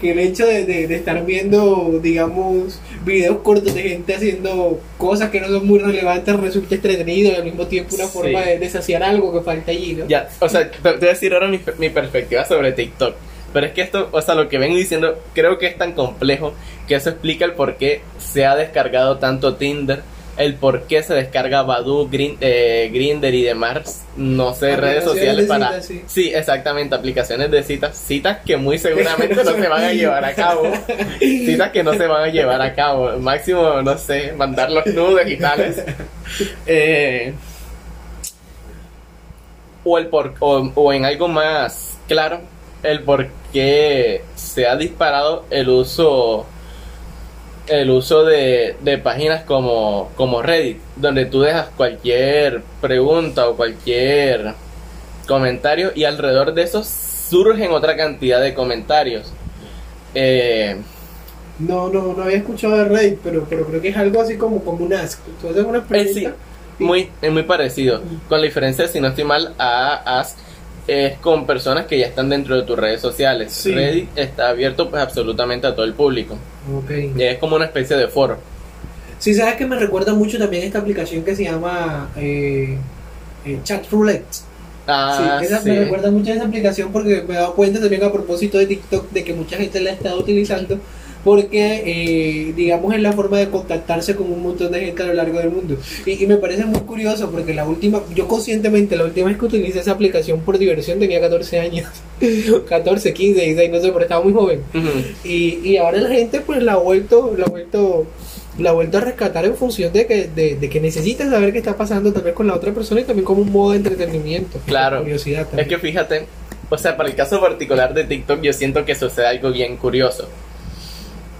que, el hecho de, estar viendo, digamos, videos cortos de gente haciendo cosas que no son muy relevantes resulta entretenido y al mismo tiempo una forma de, saciar algo que falta allí, ¿no? Ya, o sea, te, te voy a decir ahora mi, mi perspectiva sobre TikTok pero es que esto, o sea, lo que vengo diciendo, creo que es tan complejo que eso explica el por qué se ha descargado tanto Tinder, el por qué se descarga Badoo, Green, eh, Grinder y demás, no sé, redes sociales para... sí. exactamente, aplicaciones de citas, citas que muy seguramente no se van a llevar a cabo, citas que no se van a llevar a cabo, máximo, no sé, mandar los nudes y tales. Eh, o, el por, o en algo más claro, el por qué se ha disparado el uso el uso de, páginas como, como Reddit, donde tú dejas cualquier pregunta o cualquier comentario y alrededor de eso surgen otra cantidad de comentarios. Eh, no, no, no había escuchado de Reddit, pero, pero creo que es algo así como, como un Ask. ¿Tú haces una pregunta? muy, es muy parecido. Con la diferencia, si no estoy mal, a Ask es con personas que ya están dentro de tus redes sociales. Reddit está abierto pues absolutamente a todo el público. Okay. Y es como una especie de foro. Sí, sabes que me recuerda mucho también esta aplicación que se llama eh, eh Chat Roulette. Ah, sí, esa, me recuerda mucho a esa aplicación porque me he dado cuenta también a propósito de TikTok de que mucha gente la ha estado utilizando porque eh, digamos es la forma de contactarse con un montón de gente a lo largo del mundo y, me parece muy curioso porque la última yo conscientemente la última vez que utilicé esa aplicación por diversión tenía 14 años 14 15 16 no sé pero estaba muy joven y, y ahora la gente pues la ha vuelto la ha vuelto la ha vuelto a rescatar en función de que, de, de que necesitas saber qué está pasando también con la otra persona y también como un modo de entretenimiento. Claro. Curiosidad Es que fíjate, o sea, para el caso particular de TikTok yo siento que sucede algo bien curioso.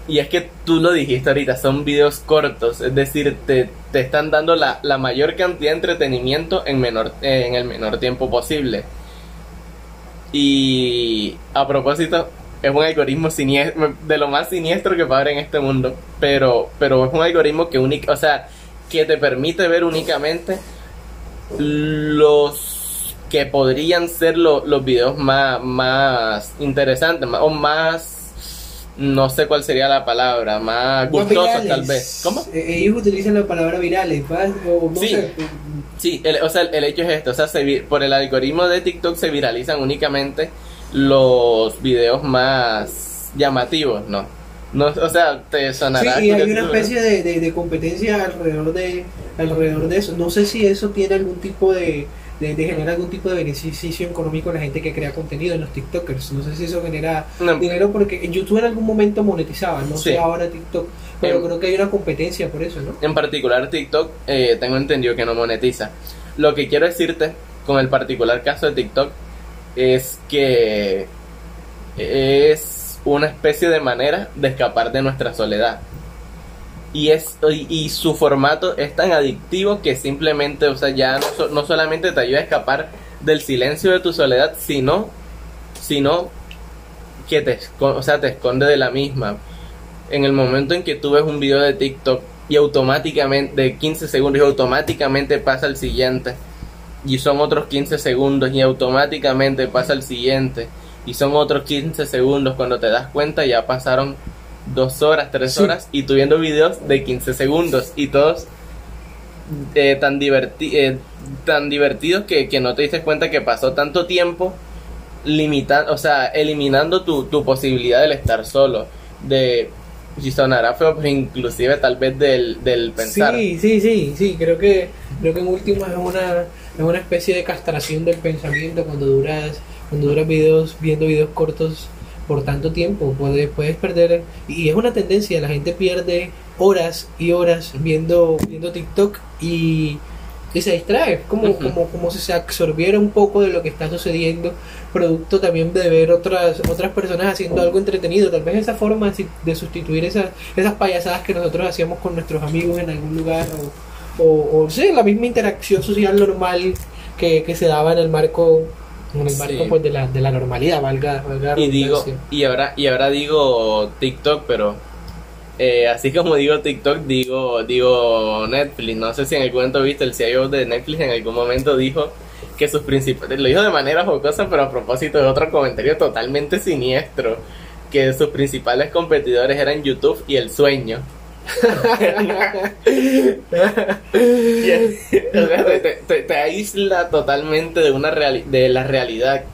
Y es que tú lo dijiste ahorita, son videos cortos, es decir, te, te están dando la, la, mayor cantidad de entretenimiento en, menor, en el menor tiempo posible. Y a propósito, es un algoritmo siniestro, de lo más siniestro que puede haber en este mundo, pero, pero es un algoritmo que única, o sea, que te permite ver únicamente los que podrían ser los videos más, más interesantes o más no sé cuál sería la palabra, más gustosa tal vez. ¿Cómo? Eh, ellos utilizan la palabra virales, o no sí. Sé. Sí, el, o sea, el hecho es esto, o sea, por el algoritmo de TikTok se viralizan únicamente los videos más llamativos, ¿no? No, o sea, te sonará. Sí, y hay una especie de, de, competencia alrededor de, alrededor de eso. No sé si eso tiene algún tipo de, de, generar algún tipo de beneficio económico a la gente que crea contenido en los TikTokers. No sé si eso genera dinero porque en YouTube en algún momento monetizaba, no sé ahora TikTok, pero creo que hay una competencia por eso, ¿no? En particular TikTok, eh, tengo entendido que no monetiza. Lo que quiero decirte con el particular caso de TikTok es que es una especie de manera de escapar de nuestra soledad y es y, su formato es tan adictivo que simplemente, o sea, ya no, no, solamente te ayuda a escapar del silencio de tu soledad, sino sino que te, o sea, te esconde de la misma. En el momento en que tú ves un video de TikTok y automáticamente de 15 segundos y automáticamente pasa al siguiente y son otros 15 segundos y automáticamente pasa al siguiente y son otros 15 segundos cuando te das cuenta ya pasaron dos horas, tres horas y tú viendo videos de 15 segundos y todos eh, tan, diverti eh, tan divertidos que, no te diste cuenta que pasó tanto tiempo limitando, o sea, eliminando tu, tu posibilidad del estar solo, de si sonará feo, pero inclusive tal vez del, del pensar. Sí, sí, sí, sí, creo que, creo que en último es una, es una especie de castración del pensamiento cuando duras, cuando duras videos, viendo videos cortos por tanto tiempo, puedes, puedes perder, y es una tendencia, la gente pierde horas y horas viendo, viendo TikTok y, y se distrae, como, como, como si se absorbiera un poco de lo que está sucediendo, producto también de ver otras, otras personas haciendo algo entretenido, tal vez esa forma de, de sustituir esas, esas payasadas que nosotros hacíamos con nuestros amigos en algún lugar, o, o, o sí, la misma interacción social normal que, que se daba en el marco en el marco Sí. pues de la, de la normalidad, valga, valga Y digo, y ahora, y ahora digo TikTok, pero eh, así como digo TikTok, digo, digo Netflix. No sé si en algún momento viste el CEO de Netflix en algún momento dijo que sus principales, lo dijo de manera jocosa, pero a propósito de otro comentario totalmente siniestro, que sus principales competidores eran YouTube y el sueño. Te- te aísla totalmente de una reali- de la realidad.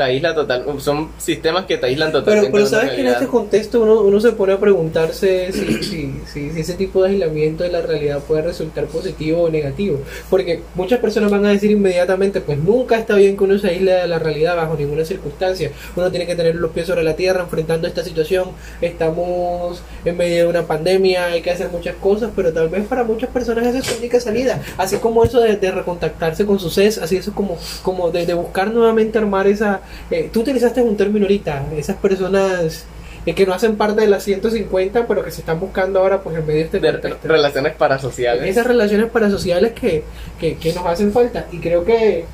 Te aísla total, son sistemas que te aíslan totalmente. Pero, pero sabes que en este contexto uno, uno se pone a preguntarse si, si, si, si ese tipo de aislamiento de la realidad puede resultar positivo o negativo. Porque muchas personas van a decir inmediatamente, pues nunca está bien que uno se aísle de la realidad bajo ninguna circunstancia. Uno tiene que tener los pies sobre la tierra enfrentando esta situación. Estamos en medio de una pandemia, hay que hacer muchas cosas, pero tal vez para muchas personas esa es su única salida. Así como eso de, de recontactarse con su CES, así eso como, como de, de buscar nuevamente armar esa... eh, tú utilizaste un término ahorita, esas personas eh, que no hacen parte de las 150, pero que se están buscando ahora pues en medio de este de contexto. relaciones parasociales. Esas relaciones parasociales que, que, que nos hacen falta. Y creo que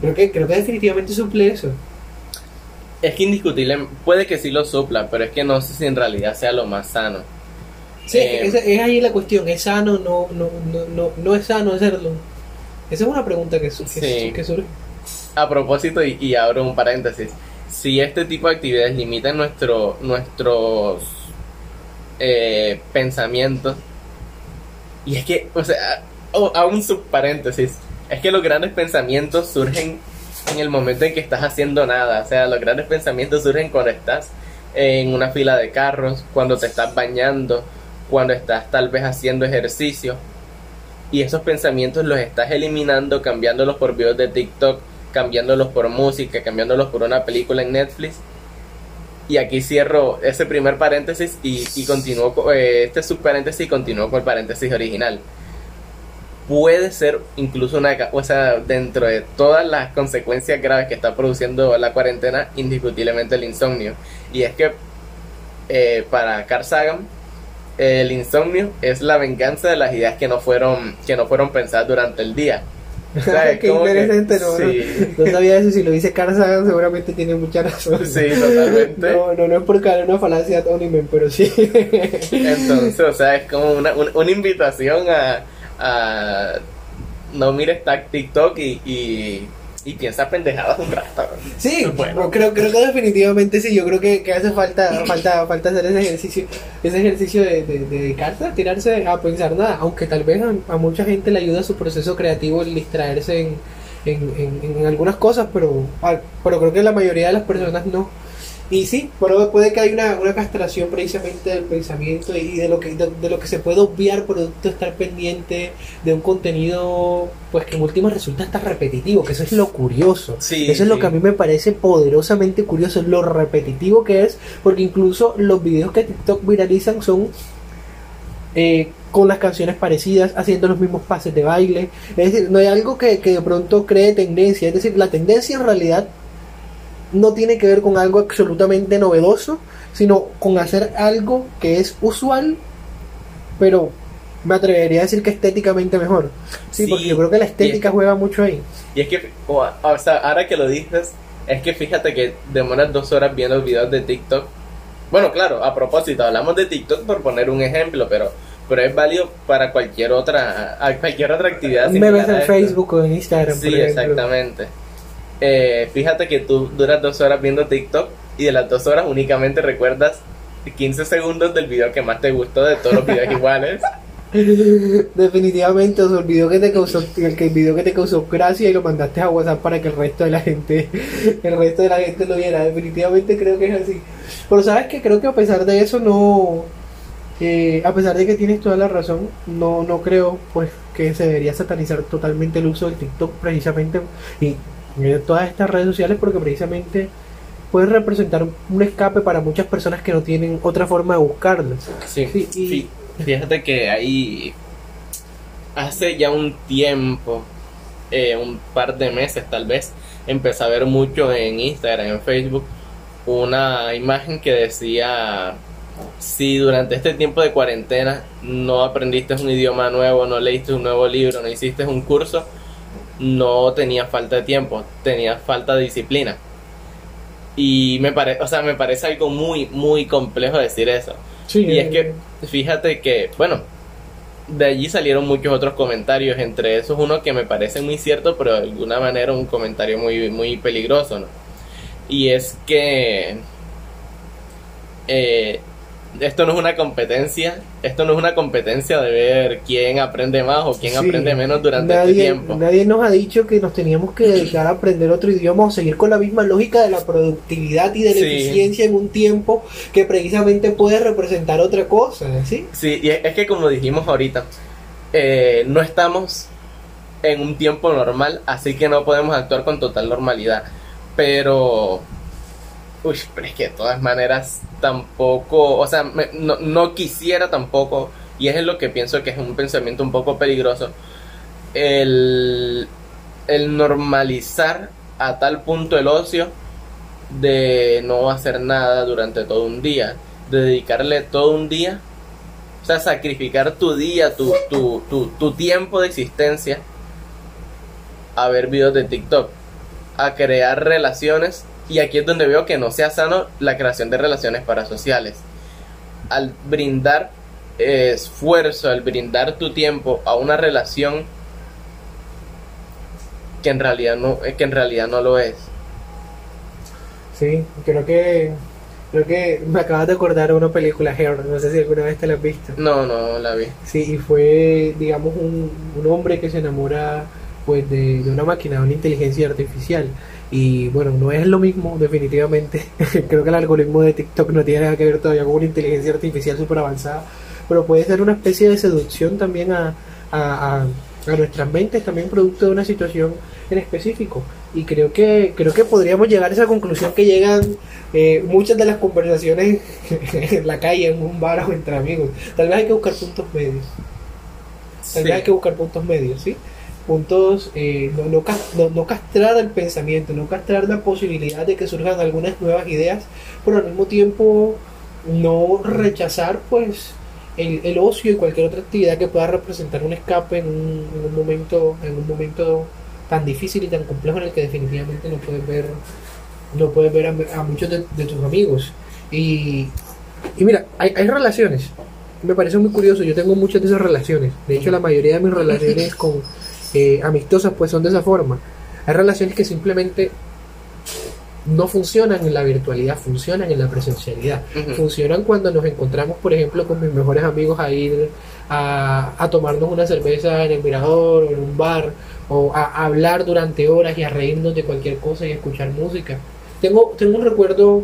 creo que, creo que definitivamente suple eso. Es que indiscutible, puede que sí lo supla, pero es que no sé si en realidad sea lo más sano. Sí, Eh, es ahí la cuestión, ¿es sano no, no, no, no, no es sano hacerlo? Esa es una pregunta que, su- que, Sí. que surge. A propósito, y, abro un paréntesis, si este tipo de actividades limitan nuestro, nuestros eh, pensamientos, y es que, o sea, a un subparéntesis, es que los grandes pensamientos surgen en el momento en que estás haciendo nada, o sea, los grandes pensamientos surgen cuando estás en una fila de carros, cuando te estás bañando, cuando estás tal vez haciendo ejercicio, y esos pensamientos los estás eliminando, cambiándolos por videos de TikTok, cambiándolos por música, cambiándolos por una película en Netflix. Y aquí cierro ese primer paréntesis y, y continúo con eh, este subparéntesis y continúo con el paréntesis original. Puede ser incluso una, o sea, dentro de todas las consecuencias graves que está produciendo la cuarentena, indiscutiblemente el insomnio. Y es que eh, para Carl Sagan, el insomnio es la venganza de las ideas que no fueron, que no fueron pensadas durante el día. O sea, es Qué que- interesante, ¿no? sí. No sabía eso, si lo dice Carl Sagan seguramente tiene mucha razón. Sí, totalmente. No, no, no es por caer una falacia de Tony Men, pero sí. Entonces, o sea, es como una, una, una invitación a, a no mires TikTok y, y, y piensa pendejadas un rato. Sí, Bueno. creo, creo que definitivamente sí. Yo creo que, que hace falta, falta, falta hacer ese ejercicio, ese ejercicio de, de, de dedicarse a tirarse a pensar nada, aunque tal vez a, a mucha gente le ayuda su proceso creativo el distraerse en, en, en, en algunas cosas, pero, ah, pero creo que la mayoría de las personas no. Y sí, pero puede que haya una, una castración precisamente del pensamiento y de lo que de, de lo que se puede obviar producto de estar pendiente de un contenido pues que en última resulta hasta repetitivo, que eso es lo curioso. Sí, eso es lo que a mí me parece poderosamente curioso, lo repetitivo que es, porque incluso los videos que TikTok viralizan son eh, con las canciones parecidas, haciendo los mismos pases de baile. Es decir, no hay algo que, que de pronto cree tendencia. Es decir, la tendencia en realidad no tiene que ver con algo absolutamente novedoso, sino con hacer algo que es usual, pero me atrevería a decir que estéticamente mejor. Sí, Sí, porque yo creo que la estética es- juega mucho ahí. Y es que, o, o sea, ahora que lo dices, es que fíjate que demoras dos horas viendo videos de TikTok. Bueno, claro, a propósito, hablamos de TikTok por poner un ejemplo, pero, pero es válido para cualquier otra, a cualquier otra actividad. Me ves en. Facebook o en Instagram, Sí, exactamente. Eh, fíjate que tú duras dos horas viendo TikTok y de las dos horas únicamente recuerdas 15 segundos del video que más te gustó de todos los videos iguales. Definitivamente os olvidó que te causó el, que el video que te causó gracia y lo mandaste a WhatsApp para que el resto de la gente el resto de la gente lo viera. Definitivamente creo que es así. Pero sabes que creo que a pesar de eso no eh, a pesar de que tienes toda la razón, no no creo pues que se debería satanizar totalmente el uso del TikTok precisamente y todas estas redes sociales porque precisamente puede representar un escape para muchas personas que no tienen otra forma de buscarlo. Sí, Sí. Fíjate que hay hace ya un tiempo, eh, un par de meses tal vez, empecé a ver mucho en Instagram, en Facebook, una imagen que decía, si durante este tiempo de cuarentena no aprendiste un idioma nuevo, no leíste un nuevo libro, no hiciste un curso, no tenía falta de tiempo, tenía falta de disciplina. Y me parece, o sea, me parece algo muy, muy complejo decir eso. y es que, fíjate que, bueno, de allí salieron muchos otros comentarios, entre esos uno que me parece muy cierto, pero de alguna manera un comentario muy, muy peligroso, ¿no? Y es que eh, esto no es una competencia, esto no es una competencia de ver quién aprende más o quién aprende menos durante este tiempo. Nadie nos ha dicho que nos teníamos que dedicar a aprender otro idioma o seguir con la misma lógica de la productividad y de la eficiencia en un tiempo que precisamente puede representar otra cosa, ¿sí? Sí, y es que como dijimos ahorita, eh, no estamos en un tiempo normal, así que no podemos actuar con total normalidad. Pero Uy, pero es que de todas maneras tampoco, o sea, no, no, quisiera tampoco, y es lo que pienso que es un pensamiento un poco peligroso, el, el normalizar a tal punto el ocio de no hacer nada durante todo un día, de dedicarle todo un día, o sea, sacrificar tu día, tu, tu, tu, tu tiempo de existencia a ver videos de TikTok, a crear relaciones y aquí es donde veo que no sea sano la creación de relaciones parasociales. Al brindar esfuerzo, al brindar tu tiempo a una relación que en realidad no, que en realidad no lo es. Sí, creo que creo que me acabas de acordar una película Hair, no sé si alguna vez te la has visto. No, no la vi. Sí, y fue digamos un, un hombre que se enamora pues de, de una máquina, de una inteligencia artificial y bueno, no es lo mismo, definitivamente. Creo que el algoritmo de TikTok no tiene nada que ver todavía con una inteligencia artificial súper avanzada, pero puede ser una especie de seducción también a, a, a, nuestras mentes, también producto de una situación en específico. Y creo que, creo que podríamos llegar a esa conclusión que llegan eh, muchas de las conversaciones en la calle, en un bar o entre amigos. Tal vez hay que buscar puntos medios. Tal vez hay que buscar puntos medios, ¿sí? Puntos, eh, no, no, no, castrar el pensamiento, no castrar la posibilidad de que surjan algunas nuevas ideas, pero al mismo tiempo no rechazar pues el, el ocio y cualquier otra actividad que pueda representar un escape en un, en un momento en un momento tan difícil y tan complejo en el que definitivamente no puedes ver no puedes ver a, muchos de, tus amigos. Y, y mira hay, hay relaciones. Me parece muy curioso yo tengo muchas de esas relaciones. De hecho la mayoría de mis relaciones con eh, amistosas pues son de esa forma. Hay relaciones que simplemente no funcionan en la virtualidad, funcionan en la presencialidad. Funcionan cuando nos encontramos, por ejemplo, con mis mejores amigos a ir a, a, tomarnos una cerveza en el mirador o en un bar, o a, hablar durante horas y a reírnos de cualquier cosa y a escuchar música. Tengo, tengo un recuerdo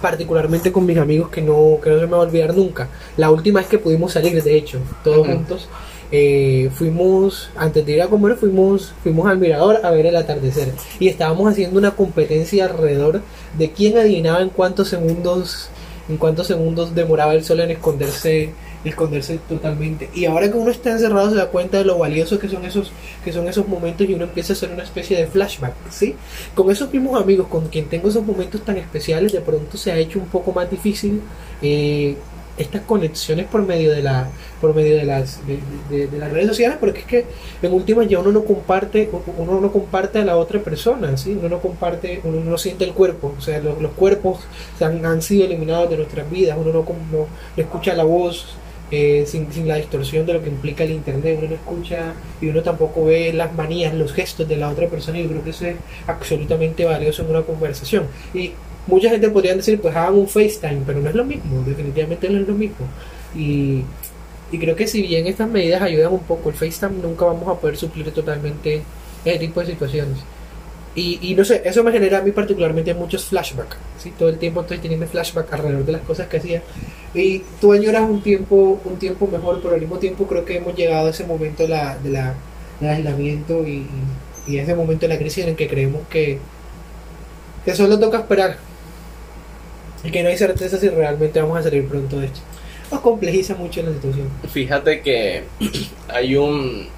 particularmente con mis amigos que no, que no se me va a olvidar nunca. La última vez que pudimos salir, de hecho, todos juntos eh, fuimos, antes de ir a comer, fuimos, fuimos al mirador a ver el atardecer. Y estábamos haciendo una competencia alrededor de quién adivinaba en cuántos segundos, en cuántos segundos demoraba el sol en esconderse, esconderse totalmente. Y ahora que uno está encerrado se da cuenta de lo valioso que son esos, que son esos momentos y uno empieza a hacer una especie de flashback, ¿sí? Con esos mismos amigos con quien tengo esos momentos tan especiales, de pronto se ha hecho un poco más difícil. Eh, estas conexiones por medio de la por medio de las de, las redes sociales porque es que en últimas ya uno no comparte uno no comparte a la otra persona ¿sí? uno no comparte uno no siente el cuerpo o sea los, cuerpos han, han, sido eliminados de nuestras vidas uno no, no escucha la voz eh, sin, sin, la distorsión de lo que implica el internet uno no escucha y uno tampoco ve las manías los gestos de la otra persona y yo creo que eso es absolutamente valioso en una conversación y mucha gente podría decir, pues hagan un FaceTime, pero no es lo mismo, definitivamente no es lo mismo. Y, y creo que si bien estas medidas ayudan un poco, el FaceTime nunca vamos a poder suplir totalmente ese tipo de situaciones. Y, y no sé, eso me genera a mí particularmente muchos flashbacks. ¿sí? Todo el tiempo estoy teniendo flashback alrededor de las cosas que hacía. Y tú añoras un tiempo, un tiempo mejor, pero al mismo tiempo creo que hemos llegado a ese momento de la, de la, del aislamiento y, y, ese momento de la crisis en el que creemos que, que solo toca esperar y que no hay certeza si realmente vamos a salir pronto de esto. Eso complejiza mucho la situación. Fíjate que hay un.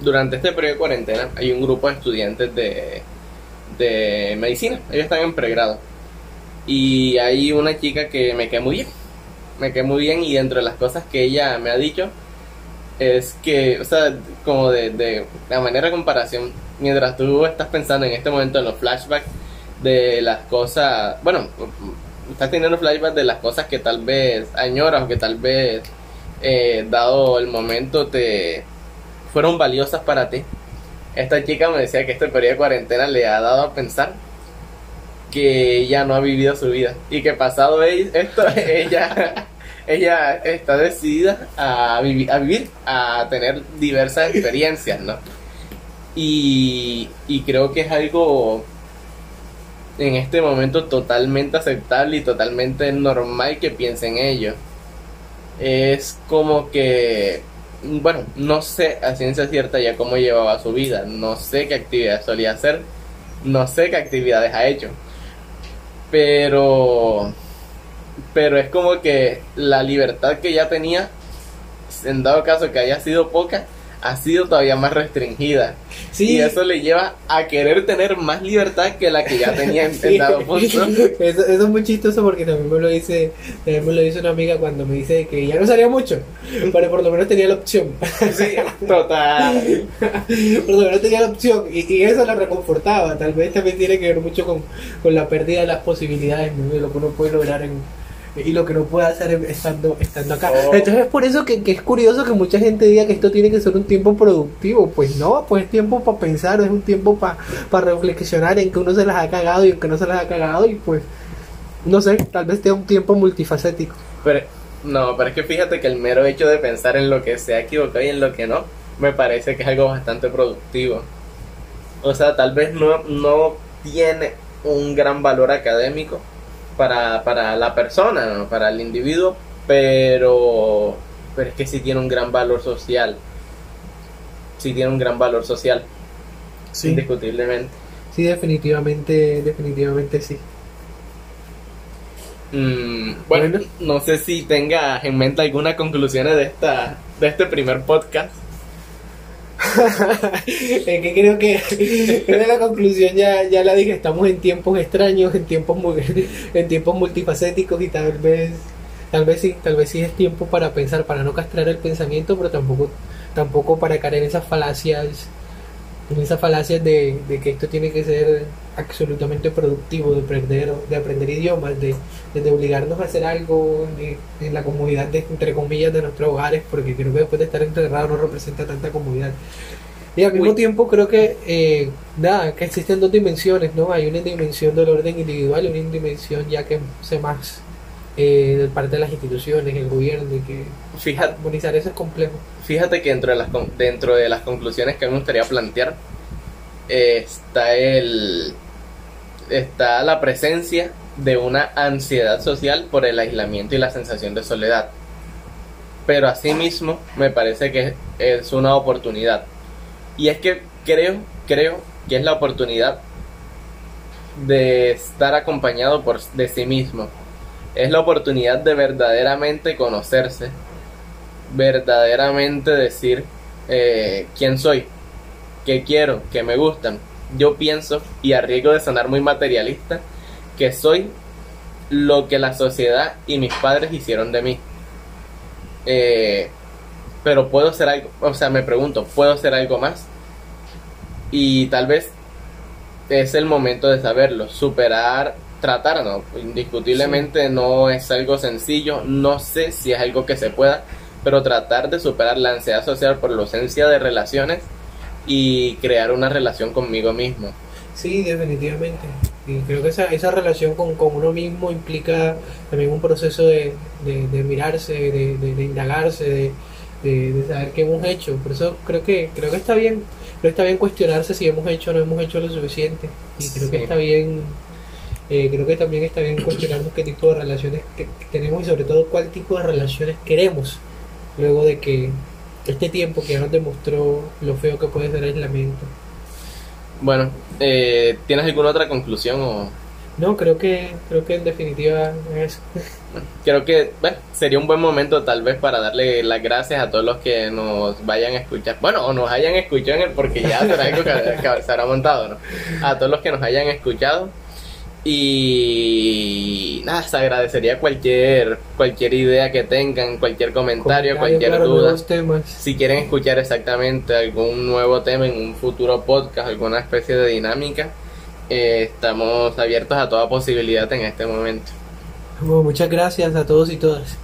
Durante este periodo de cuarentena, hay un grupo de estudiantes de, de medicina. Ellos están en pregrado. Y hay una chica que me quedé muy bien. Me quedé muy bien. Y dentro de las cosas que ella me ha dicho, es que, o sea, como de, de la manera de comparación, mientras tú estás pensando en este momento en los flashbacks de las cosas, bueno, estás teniendo flashbacks de las cosas que tal vez añoras o que tal vez, eh, dado el momento, te fueron valiosas para ti. Esta chica me decía que este periodo de cuarentena le ha dado a pensar que ella no ha vivido su vida y que pasado esto ella ella está decidida a, vivir, a vivir, a tener diversas experiencias, ¿no? Y, y creo que es algo en este momento totalmente aceptable y totalmente normal que piense en ello. Es como que, bueno, no sé a ciencia cierta ya cómo llevaba su vida, no sé qué actividades solía hacer, no sé qué actividades ha hecho, pero pero es como que la libertad que ya tenía, en dado caso que haya sido poca, ha sido todavía más restringida. Sí. Y eso le lleva a querer tener más libertad que la que ya tenía en, dado punto. Eso, es muy chistoso porque también me lo dice, también me lo dice una amiga cuando me dice que ya no salía mucho, pero por lo menos tenía la opción. Sí, total. por lo menos tenía la opción y, y, eso la reconfortaba. Tal vez también tiene que ver mucho con, con la pérdida de las posibilidades, de lo que uno puede lograr en y lo que no puede hacer estando, estando acá. Oh. Entonces es por eso que, es curioso que mucha gente diga que esto tiene que ser un tiempo productivo. Pues no, pues es tiempo para pensar, es un tiempo para reflexionar en que uno se las ha cagado y en que no se las ha cagado y pues, no sé, tal vez tenga un tiempo multifacético. Pero, no, pero es que fíjate que el mero hecho de pensar en lo que se ha equivocado y en lo que no, me parece que es algo bastante productivo. O sea, tal vez no, no tiene un gran valor académico, para, para la persona, para el individuo, pero, pero es que sí tiene un gran valor social. Sí tiene un gran valor social. Sí. Indiscutiblemente. Sí, definitivamente, definitivamente sí. Mm, bueno, no sé si tenga en mente alguna conclusión de esta de este primer podcast. es que creo que, creo la conclusión ya, ya la dije, estamos en tiempos extraños, en tiempos en tiempos multifacéticos y tal vez tal vez sí, tal vez sí es tiempo para pensar, para no castrar el pensamiento, pero tampoco tampoco para caer en esas falacias en esas falacias de, de, que esto tiene que ser absolutamente productivo, de aprender, de aprender idiomas, de, de obligarnos a hacer algo en la comodidad, de, entre comillas, de nuestros hogares, porque creo que después de estar encerrado no representa tanta comodidad. Y al mismo tiempo creo que, eh, nada, que existen dos dimensiones, ¿no? Hay una dimensión del orden individual y una dimensión ya que se más eh, de parte de las instituciones, el gobierno, y que fíjate, armonizar eso es complejo. Fíjate que dentro de las, dentro de las conclusiones que me gustaría plantear eh, está el está la presencia de una ansiedad social por el aislamiento y la sensación de soledad. Pero asimismo me parece que es una oportunidad. Y es que creo, creo que es la oportunidad de estar acompañado por de sí mismo es la oportunidad de verdaderamente conocerse, verdaderamente decir eh, quién soy, qué quiero, qué me gustan. Yo pienso, y a riesgo de sonar muy materialista, que soy lo que la sociedad y mis padres hicieron de mí. Eh, pero puedo ser algo, o sea, me pregunto, ¿puedo ser algo más? Y tal vez es el momento de saberlo, superar tratar, no, indiscutiblemente no es algo sencillo, no sé si es algo que se pueda, pero tratar de superar la ansiedad social por la ausencia de relaciones y crear una relación conmigo mismo. Sí, definitivamente. Y creo que esa, esa relación con, con uno mismo implica también un proceso de, de, mirarse, de, de, indagarse, de, saber qué hemos hecho. Por eso creo que creo que está bien, está bien cuestionarse si hemos hecho o no hemos hecho lo suficiente. Y creo que está bien eh, creo que también está bien cuestionarnos qué tipo de relaciones tenemos y sobre todo cuál tipo de relaciones queremos luego de que este tiempo que ya nos demostró lo feo que puede ser el aislamiento. Bueno, eh, ¿tienes alguna otra conclusión o...? No, creo que, creo que en definitiva es eso. Creo que bueno, sería un buen momento tal vez para darle las gracias a todos los que nos vayan a escuchar. Bueno, o nos hayan escuchado en el, porque ya será algo que, que se habrá montado, ¿no? A todos los que nos hayan escuchado. Y nada, se agradecería cualquier cualquier idea que tengan, cualquier comentario, Comentario, cualquier claro, duda. temas. Si quieren escuchar exactamente algún nuevo tema en un futuro podcast, alguna especie de dinámica, eh, estamos abiertos a toda posibilidad en este momento. Bueno, muchas gracias a todos y todas.